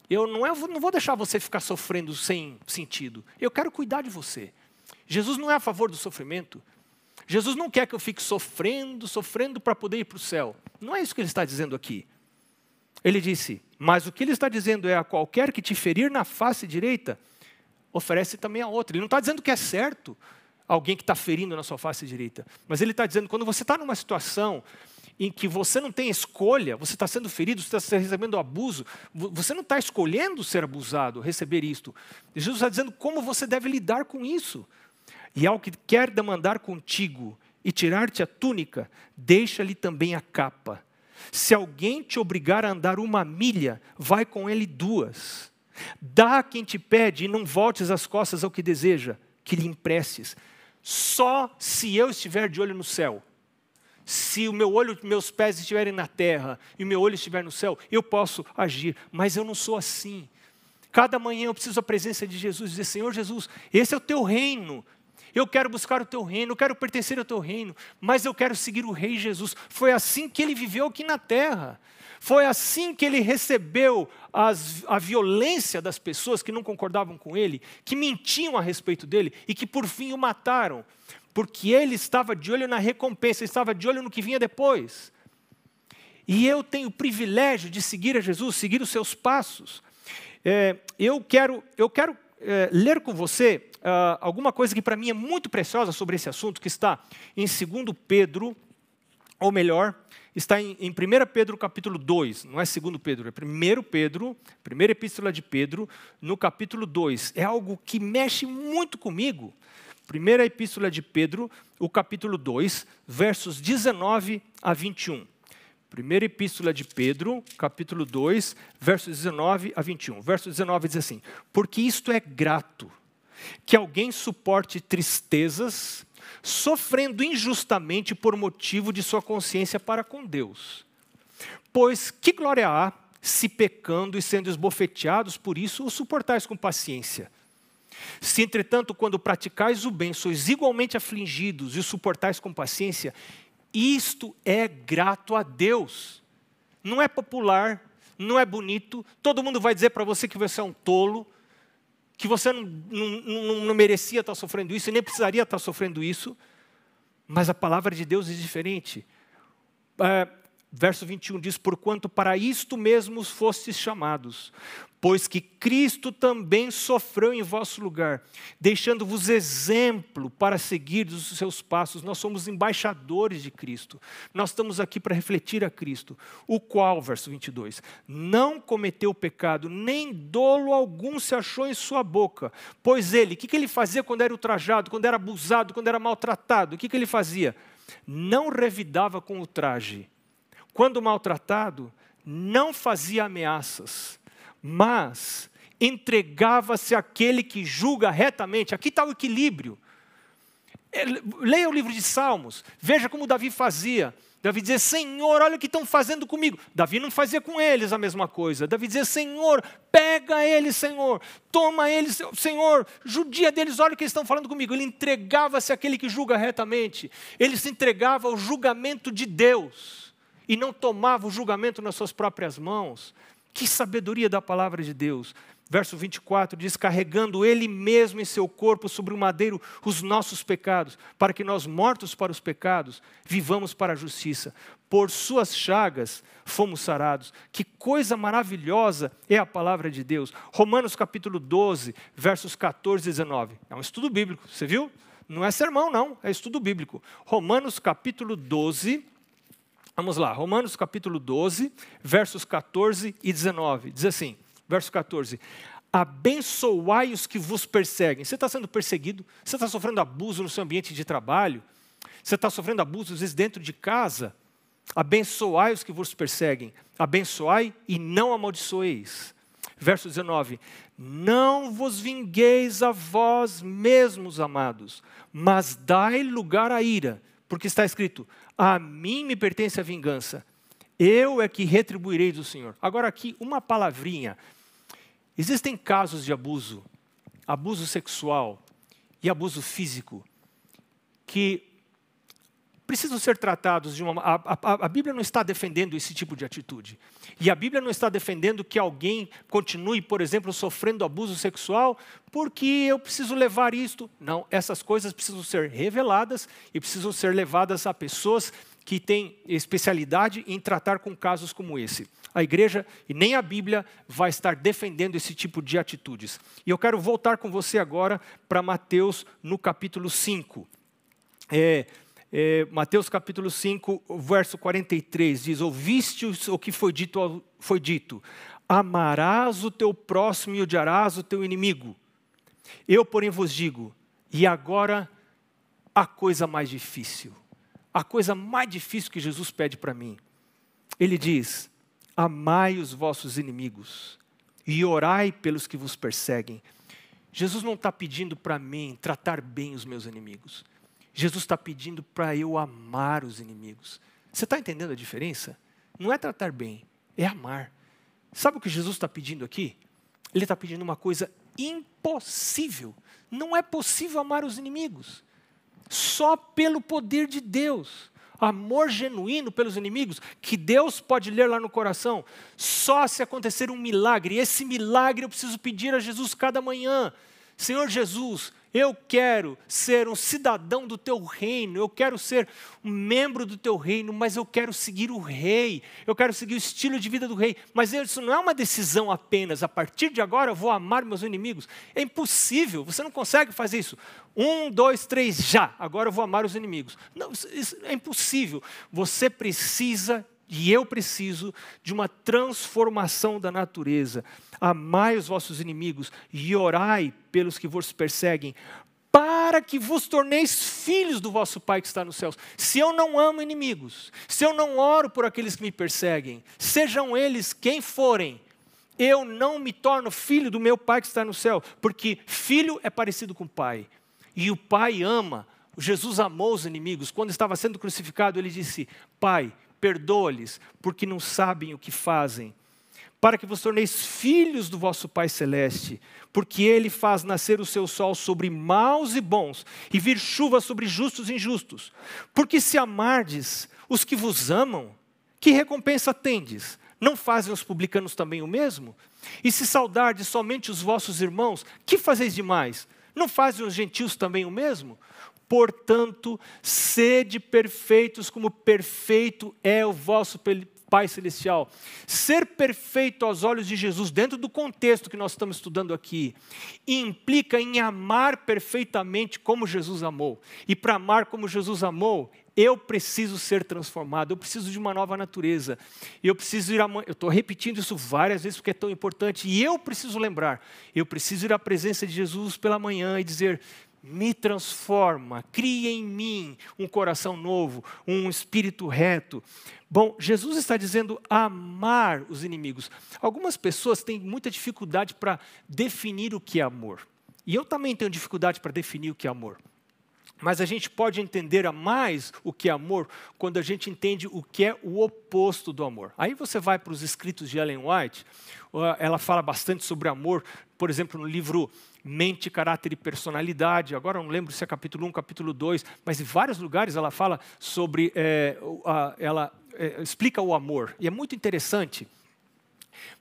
Eu não, é, não vou deixar você ficar sofrendo sem sentido. Eu quero cuidar de você. Jesus não é a favor do sofrimento. Jesus não quer que eu fique sofrendo, sofrendo para poder ir para o céu. Não é isso que ele está dizendo aqui. Ele disse: Mas o que ele está dizendo é: a qualquer que te ferir na face direita, oferece também a outra. Ele não está dizendo que é certo alguém que está ferindo na sua face direita. Mas ele está dizendo: quando você está numa situação em que você não tem escolha, você está sendo ferido, você está recebendo abuso, você não está escolhendo ser abusado, receber isto. Jesus está dizendo como você deve lidar com isso. E ao que quer demandar contigo e tirar-te a túnica, deixa-lhe também a capa. Se alguém te obrigar a andar uma milha, vai com ele duas. Dá a quem te pede e não voltes as costas ao que deseja, que lhe emprestes. Só se eu estiver de olho no céu se o meu olho, meus pés estiverem na terra e o meu olho estiver no céu, eu posso agir, mas eu não sou assim. Cada manhã eu preciso da presença de Jesus e dizer: Senhor Jesus, esse é o teu reino. Eu quero buscar o teu reino, eu quero pertencer ao teu reino, mas eu quero seguir o Rei Jesus. Foi assim que ele viveu aqui na terra. Foi assim que ele recebeu as, a violência das pessoas que não concordavam com ele, que mentiam a respeito dele e que por fim o mataram porque ele estava de olho na recompensa, estava de olho no que vinha depois. E eu tenho o privilégio de seguir a Jesus, seguir os seus passos. É, eu quero, eu quero é, ler com você uh, alguma coisa que para mim é muito preciosa sobre esse assunto, que está em 2 Pedro, ou melhor, está em, em 1 Pedro capítulo 2, não é 2 Pedro, é 1 Pedro, primeira epístola de Pedro, no capítulo 2. É algo que mexe muito comigo, Primeira Epístola de Pedro, o capítulo 2, versos 19 a 21. Primeira Epístola de Pedro, capítulo 2, versos 19 a 21. Verso 19 diz assim: Porque isto é grato, que alguém suporte tristezas, sofrendo injustamente por motivo de sua consciência para com Deus. Pois que glória há se pecando e sendo esbofeteados por isso o suportais com paciência? Se, entretanto, quando praticais o bem, sois igualmente afligidos e o suportais com paciência, isto é grato a Deus. Não é popular, não é bonito, todo mundo vai dizer para você que você é um tolo, que você não, não, não, merecia estar sofrendo isso e nem precisaria estar sofrendo isso, mas a palavra de Deus é diferente. É, verso 21 diz: Porquanto para isto mesmo fostes chamados, pois que Cristo também sofreu em vosso lugar, deixando-vos exemplo para seguir os seus passos. Nós somos embaixadores de Cristo. Nós estamos aqui para refletir a Cristo, o qual, verso 22, não cometeu pecado, nem dolo algum se achou em sua boca. Pois ele, o que, que ele fazia quando era ultrajado, quando era abusado, quando era maltratado? O que, que ele fazia? Não revidava com o traje quando maltratado, não fazia ameaças, mas entregava-se àquele que julga retamente. Aqui está o equilíbrio. Leia o livro de Salmos, veja como Davi fazia. Davi dizia: Senhor, olha o que estão fazendo comigo. Davi não fazia com eles a mesma coisa. Davi dizia: Senhor, pega eles, Senhor, toma eles, Senhor, judia deles, olha o que eles estão falando comigo. Ele entregava-se àquele que julga retamente, ele se entregava ao julgamento de Deus e não tomava o julgamento nas suas próprias mãos. Que sabedoria da palavra de Deus. Verso 24 diz: carregando Ele mesmo em seu corpo sobre o madeiro os nossos pecados, para que nós, mortos para os pecados, vivamos para a justiça. Por Suas chagas fomos sarados. Que coisa maravilhosa é a palavra de Deus. Romanos capítulo 12, versos 14 e 19. É um estudo bíblico, você viu? Não é sermão, não, é estudo bíblico. Romanos capítulo 12, Vamos lá, Romanos capítulo 12, versos 14 e 19. Diz assim, verso 14: Abençoai os que vos perseguem. Você está sendo perseguido? Você está sofrendo abuso no seu ambiente de trabalho? Você está sofrendo abuso, às vezes, dentro de casa? Abençoai os que vos perseguem. Abençoai e não amaldiçoeis. Verso 19: Não vos vingueis a vós mesmos, amados, mas dai lugar à ira, porque está escrito: A mim me pertence a vingança, eu é que retribuirei do Senhor. Agora, aqui, uma palavrinha. Existem casos de abuso, abuso sexual e abuso físico, que precisam ser tratados de uma. A, a, a, Bíblia não está defendendo esse tipo de atitude. E a Bíblia não está defendendo que alguém continue, por exemplo, sofrendo abuso sexual porque eu preciso levar isto. Não, essas coisas precisam ser reveladas e precisam ser levadas a pessoas que têm especialidade em tratar com casos como esse. A igreja e nem a Bíblia vai estar defendendo esse tipo de atitudes. E eu quero voltar com você agora para Mateus no capítulo 5. É, é, Mateus capítulo 5, verso 43, diz: Ouviste o que foi dito, foi dito: Amarás o teu próximo e odiarás o teu inimigo. Eu, porém, vos digo, e agora a coisa mais difícil, a coisa mais difícil que Jesus pede para mim. Ele diz: Amai os vossos inimigos e orai pelos que vos perseguem. Jesus não está pedindo para mim tratar bem os meus inimigos. Jesus está pedindo para eu amar os inimigos. Você está entendendo a diferença? Não é tratar bem, é amar. Sabe o que Jesus está pedindo aqui? Ele está pedindo uma coisa impossível. Não é possível amar os inimigos. Só pelo poder de Deus. Amor genuíno pelos inimigos, que Deus pode ler lá no coração, só se acontecer um milagre. E esse milagre eu preciso pedir a Jesus cada manhã. Senhor Jesus, eu quero ser um cidadão do teu reino, eu quero ser um membro do teu reino, mas eu quero seguir o rei, eu quero seguir o estilo de vida do rei. Mas isso não é uma decisão apenas, a partir de agora eu vou amar meus inimigos. É impossível, você não consegue fazer isso. Um, dois, três, já, agora eu vou amar os inimigos. Não, isso é impossível. Você precisa e eu preciso de uma transformação da natureza. Amai os vossos inimigos e orai pelos que vos perseguem, para que vos torneis filhos do vosso Pai que está nos céus. Se eu não amo inimigos, se eu não oro por aqueles que me perseguem, sejam eles quem forem, eu não me torno filho do meu Pai que está no céu, porque filho é parecido com pai. E o Pai ama. Jesus amou os inimigos. Quando estava sendo crucificado, ele disse: Pai, perdoa-lhes, porque não sabem o que fazem. Para que vos torneis filhos do vosso Pai Celeste, porque Ele faz nascer o seu sol sobre maus e bons, e vir chuva sobre justos e injustos. Porque se amardes os que vos amam, que recompensa tendes? Não fazem os publicanos também o mesmo? E se saudardes somente os vossos irmãos, que fazeis demais? Não fazem os gentios também o mesmo? Portanto, sede perfeitos, como perfeito é o vosso Pai Celestial. Ser perfeito aos olhos de Jesus, dentro do contexto que nós estamos estudando aqui, implica em amar perfeitamente como Jesus amou. E para amar como Jesus amou, eu preciso ser transformado, eu preciso de uma nova natureza. Eu preciso ir a, eu estou repetindo isso várias vezes porque é tão importante. E eu preciso lembrar, eu preciso ir à presença de Jesus pela manhã e dizer: me transforma, cria em mim um coração novo, um espírito reto. Bom, Jesus está dizendo amar os inimigos. Algumas pessoas têm muita dificuldade para definir o que é amor. E eu também tenho dificuldade para definir o que é amor. Mas a gente pode entender a mais o que é amor quando a gente entende o que é o oposto do amor. Aí você vai para os escritos de Ellen White, ela fala bastante sobre amor, por exemplo, no livro Mente, Caráter e Personalidade. Agora não lembro se é capítulo 1, capítulo 2, mas em vários lugares ela fala sobre. É, ela é, explica o amor. E é muito interessante.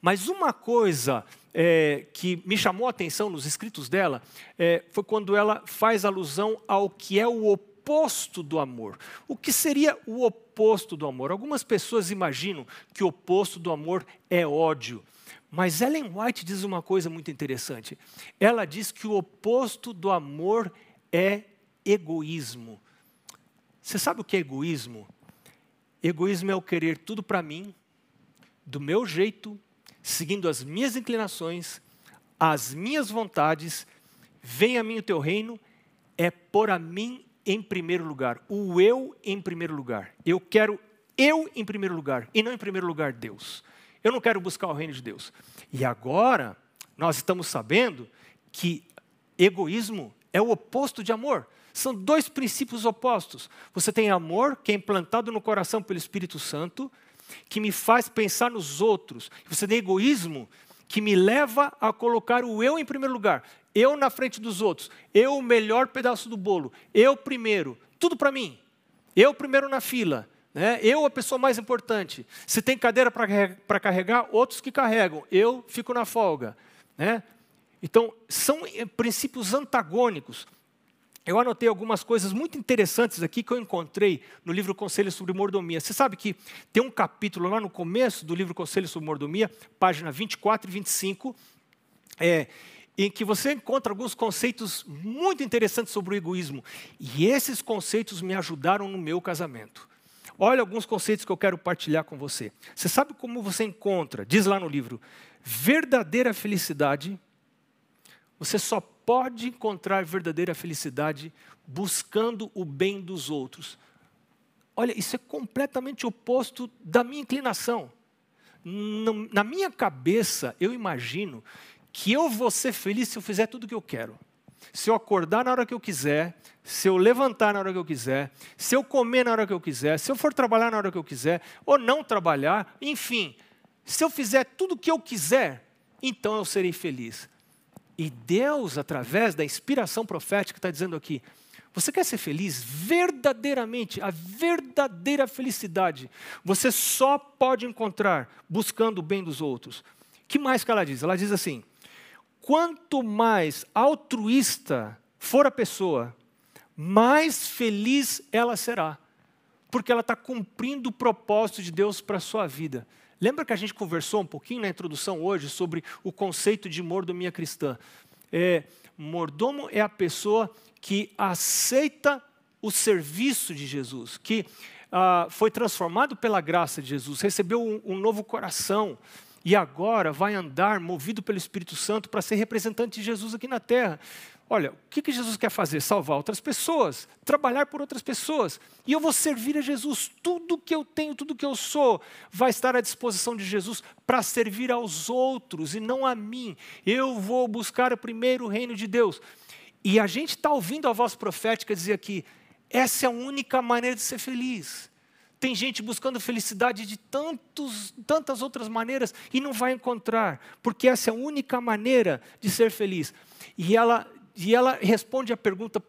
Mas uma coisa é, que me chamou a atenção nos escritos dela é, foi quando ela faz alusão ao que é o oposto do amor. O que seria o oposto do amor? Algumas pessoas imaginam que o oposto do amor é ódio. Mas Ellen White diz uma coisa muito interessante. Ela diz que o oposto do amor é egoísmo. Você sabe o que é egoísmo? Egoísmo é o querer tudo para mim, do meu jeito, seguindo as minhas inclinações, as minhas vontades. Venha a mim o teu reino, é por a mim em primeiro lugar, o eu em primeiro lugar. Eu quero eu em primeiro lugar e não em primeiro lugar Deus. Eu não quero buscar o reino de Deus. E agora, nós estamos sabendo que egoísmo é o oposto de amor. São dois princípios opostos. Você tem amor, que é implantado no coração pelo Espírito Santo, que me faz pensar nos outros. Você tem egoísmo, que me leva a colocar o eu em primeiro lugar. Eu na frente dos outros. Eu o melhor pedaço do bolo. Eu primeiro. Tudo para mim. Eu primeiro na fila. Né? Eu a pessoa mais importante. Se tem cadeira para carregar, outros que carregam. Eu fico na folga. Né? Então, são eh, princípios antagônicos. Eu anotei algumas coisas muito interessantes aqui que eu encontrei no livro Conselho sobre Mordomia. Você sabe que tem um capítulo lá no começo do livro Conselho sobre Mordomia, página 24 e 25, é, em que você encontra alguns conceitos muito interessantes sobre o egoísmo. E esses conceitos me ajudaram no meu casamento. Olha alguns conceitos que eu quero partilhar com você. Você sabe como você encontra, diz lá no livro, verdadeira felicidade você só pode encontrar verdadeira felicidade buscando o bem dos outros. Olha, isso é completamente oposto da minha inclinação. Na minha cabeça, eu imagino que eu vou ser feliz se eu fizer tudo o que eu quero. Se eu acordar na hora que eu quiser, se eu levantar na hora que eu quiser, se eu comer na hora que eu quiser, se eu for trabalhar na hora que eu quiser, ou não trabalhar, enfim, se eu fizer tudo o que eu quiser, então eu serei feliz. E Deus, através da inspiração profética, está dizendo aqui: você quer ser feliz verdadeiramente, a verdadeira felicidade, você só pode encontrar buscando o bem dos outros. que mais que ela diz? Ela diz assim: quanto mais altruísta for a pessoa, mais feliz ela será, porque ela está cumprindo o propósito de Deus para a sua vida. Lembra que a gente conversou um pouquinho na introdução hoje sobre o conceito de mordomia cristã? É, mordomo é a pessoa que aceita o serviço de Jesus, que ah, foi transformado pela graça de Jesus, recebeu um, um novo coração e agora vai andar movido pelo Espírito Santo para ser representante de Jesus aqui na terra. Olha, o que, que Jesus quer fazer? Salvar outras pessoas, trabalhar por outras pessoas. E eu vou servir a Jesus. Tudo que eu tenho, tudo que eu sou, vai estar à disposição de Jesus para servir aos outros e não a mim. Eu vou buscar primeiro o reino de Deus. E a gente está ouvindo a voz profética dizer aqui: essa é a única maneira de ser feliz. Tem gente buscando felicidade de tantos, tantas outras maneiras e não vai encontrar, porque essa é a única maneira de ser feliz. E ela e ela responde a pergunta: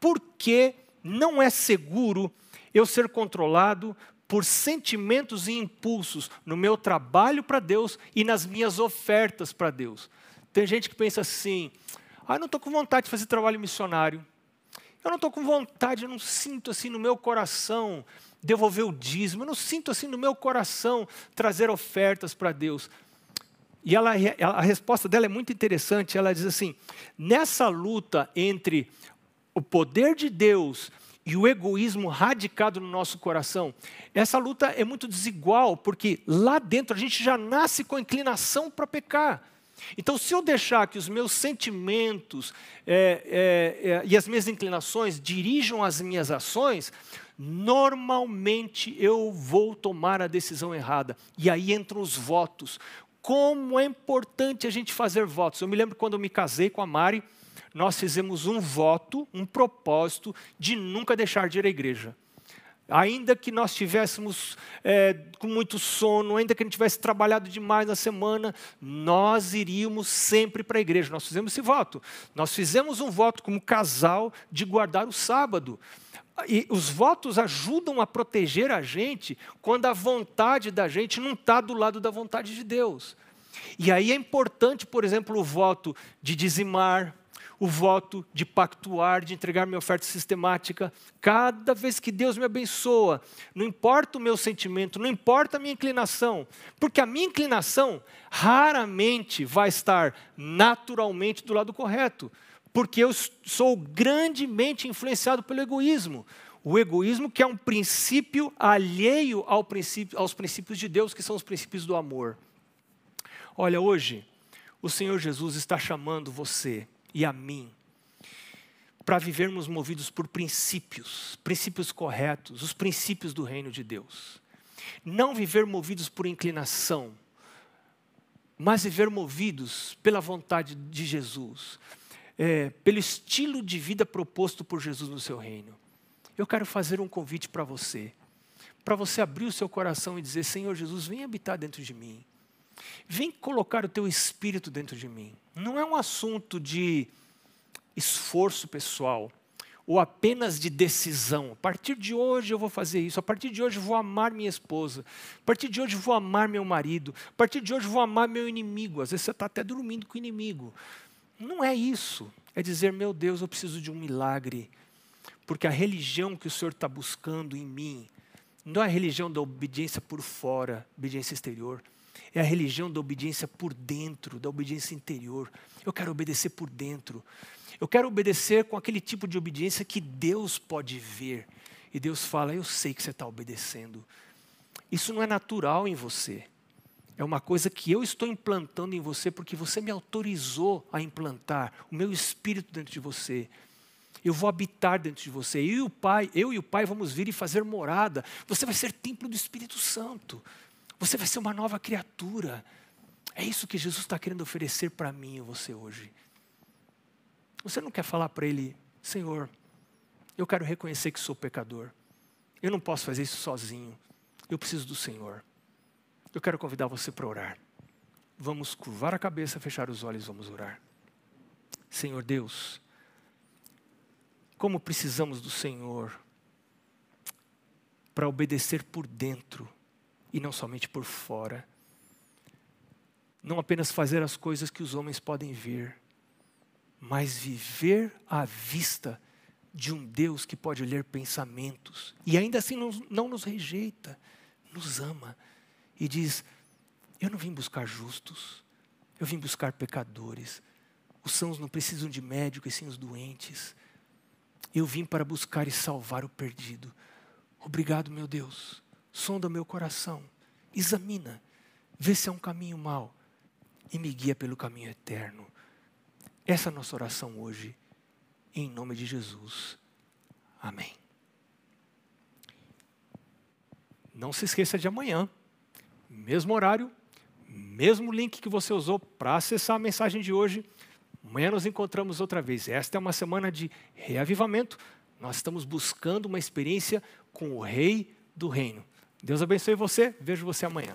por que não é seguro eu ser controlado por sentimentos e impulsos no meu trabalho para Deus e nas minhas ofertas para Deus? Tem gente que pensa assim: ah, eu não estou com vontade de fazer trabalho missionário. Eu não estou com vontade, eu não sinto assim no meu coração devolver o dízimo, eu não sinto assim no meu coração trazer ofertas para Deus. E ela, a resposta dela é muito interessante. Ela diz assim: nessa luta entre o poder de Deus e o egoísmo radicado no nosso coração, essa luta é muito desigual, porque lá dentro a gente já nasce com a inclinação para pecar. Então, se eu deixar que os meus sentimentos é, é, é, e as minhas inclinações dirijam as minhas ações, normalmente eu vou tomar a decisão errada. E aí entram os votos como é importante a gente fazer votos. Eu me lembro quando eu me casei com a Mari, nós fizemos um voto, um propósito de nunca deixar de ir à igreja. Ainda que nós tivéssemos é, com muito sono, ainda que a gente tivesse trabalhado demais na semana, nós iríamos sempre para a igreja. Nós fizemos esse voto. Nós fizemos um voto como casal de guardar o sábado. E os votos ajudam a proteger a gente quando a vontade da gente não está do lado da vontade de Deus. E aí é importante, por exemplo, o voto de dizimar, o voto de pactuar, de entregar minha oferta sistemática. Cada vez que Deus me abençoa, não importa o meu sentimento, não importa a minha inclinação, porque a minha inclinação raramente vai estar naturalmente do lado correto porque eu sou grandemente influenciado pelo egoísmo. O egoísmo que é um princípio alheio ao princípio, aos princípios de Deus, que são os princípios do amor. Olha, hoje, o Senhor Jesus está chamando você e a mim para vivermos movidos por princípios, princípios corretos, os princípios do reino de Deus. Não viver movidos por inclinação, mas viver movidos pela vontade de Jesus, é, pelo estilo de vida proposto por Jesus no seu reino. Eu quero fazer um convite para você, para você abrir o seu coração e dizer: Senhor Jesus, vem habitar dentro de mim, vem colocar o teu espírito dentro de mim. Não é um assunto de esforço pessoal ou apenas de decisão. A partir de hoje eu vou fazer isso, a partir de hoje eu vou amar minha esposa, a partir de hoje eu vou amar meu marido, a partir de hoje eu vou amar meu inimigo. Às vezes você está até dormindo com o inimigo. Não é isso. É dizer, meu Deus, eu preciso de um milagre, porque a religião que o Senhor está buscando em mim não é a religião da obediência por fora, obediência exterior. É a religião da obediência por dentro, da obediência interior. Eu quero obedecer por dentro. Eu quero obedecer com aquele tipo de obediência que Deus pode ver. E Deus fala: Eu sei que você está obedecendo. Isso não é natural em você. É uma coisa que eu estou implantando em você porque você me autorizou a implantar o meu espírito dentro de você. Eu vou habitar dentro de você. Eu e o Pai, eu e o Pai vamos vir e fazer morada. Você vai ser templo do Espírito Santo. Você vai ser uma nova criatura. É isso que Jesus está querendo oferecer para mim e você hoje. Você não quer falar para ele, Senhor, eu quero reconhecer que sou pecador. Eu não posso fazer isso sozinho. Eu preciso do Senhor. Eu quero convidar você para orar. Vamos curvar a cabeça, fechar os olhos, vamos orar. Senhor Deus, como precisamos do Senhor para obedecer por dentro e não somente por fora. Não apenas fazer as coisas que os homens podem ver, mas viver à vista de um Deus que pode ler pensamentos e ainda assim não, não nos rejeita, nos ama e diz: Eu não vim buscar justos, eu vim buscar pecadores. Os sãos não precisam de médico, e sim os doentes. Eu vim para buscar e salvar o perdido. Obrigado, meu Deus. Sonda meu coração, examina, vê se é um caminho mau e me guia pelo caminho eterno. Essa é a nossa oração hoje, em nome de Jesus. Amém. Não se esqueça de amanhã, mesmo horário, mesmo link que você usou para acessar a mensagem de hoje. Amanhã nos encontramos outra vez. Esta é uma semana de reavivamento. Nós estamos buscando uma experiência com o Rei do Reino. Deus abençoe você. Vejo você amanhã.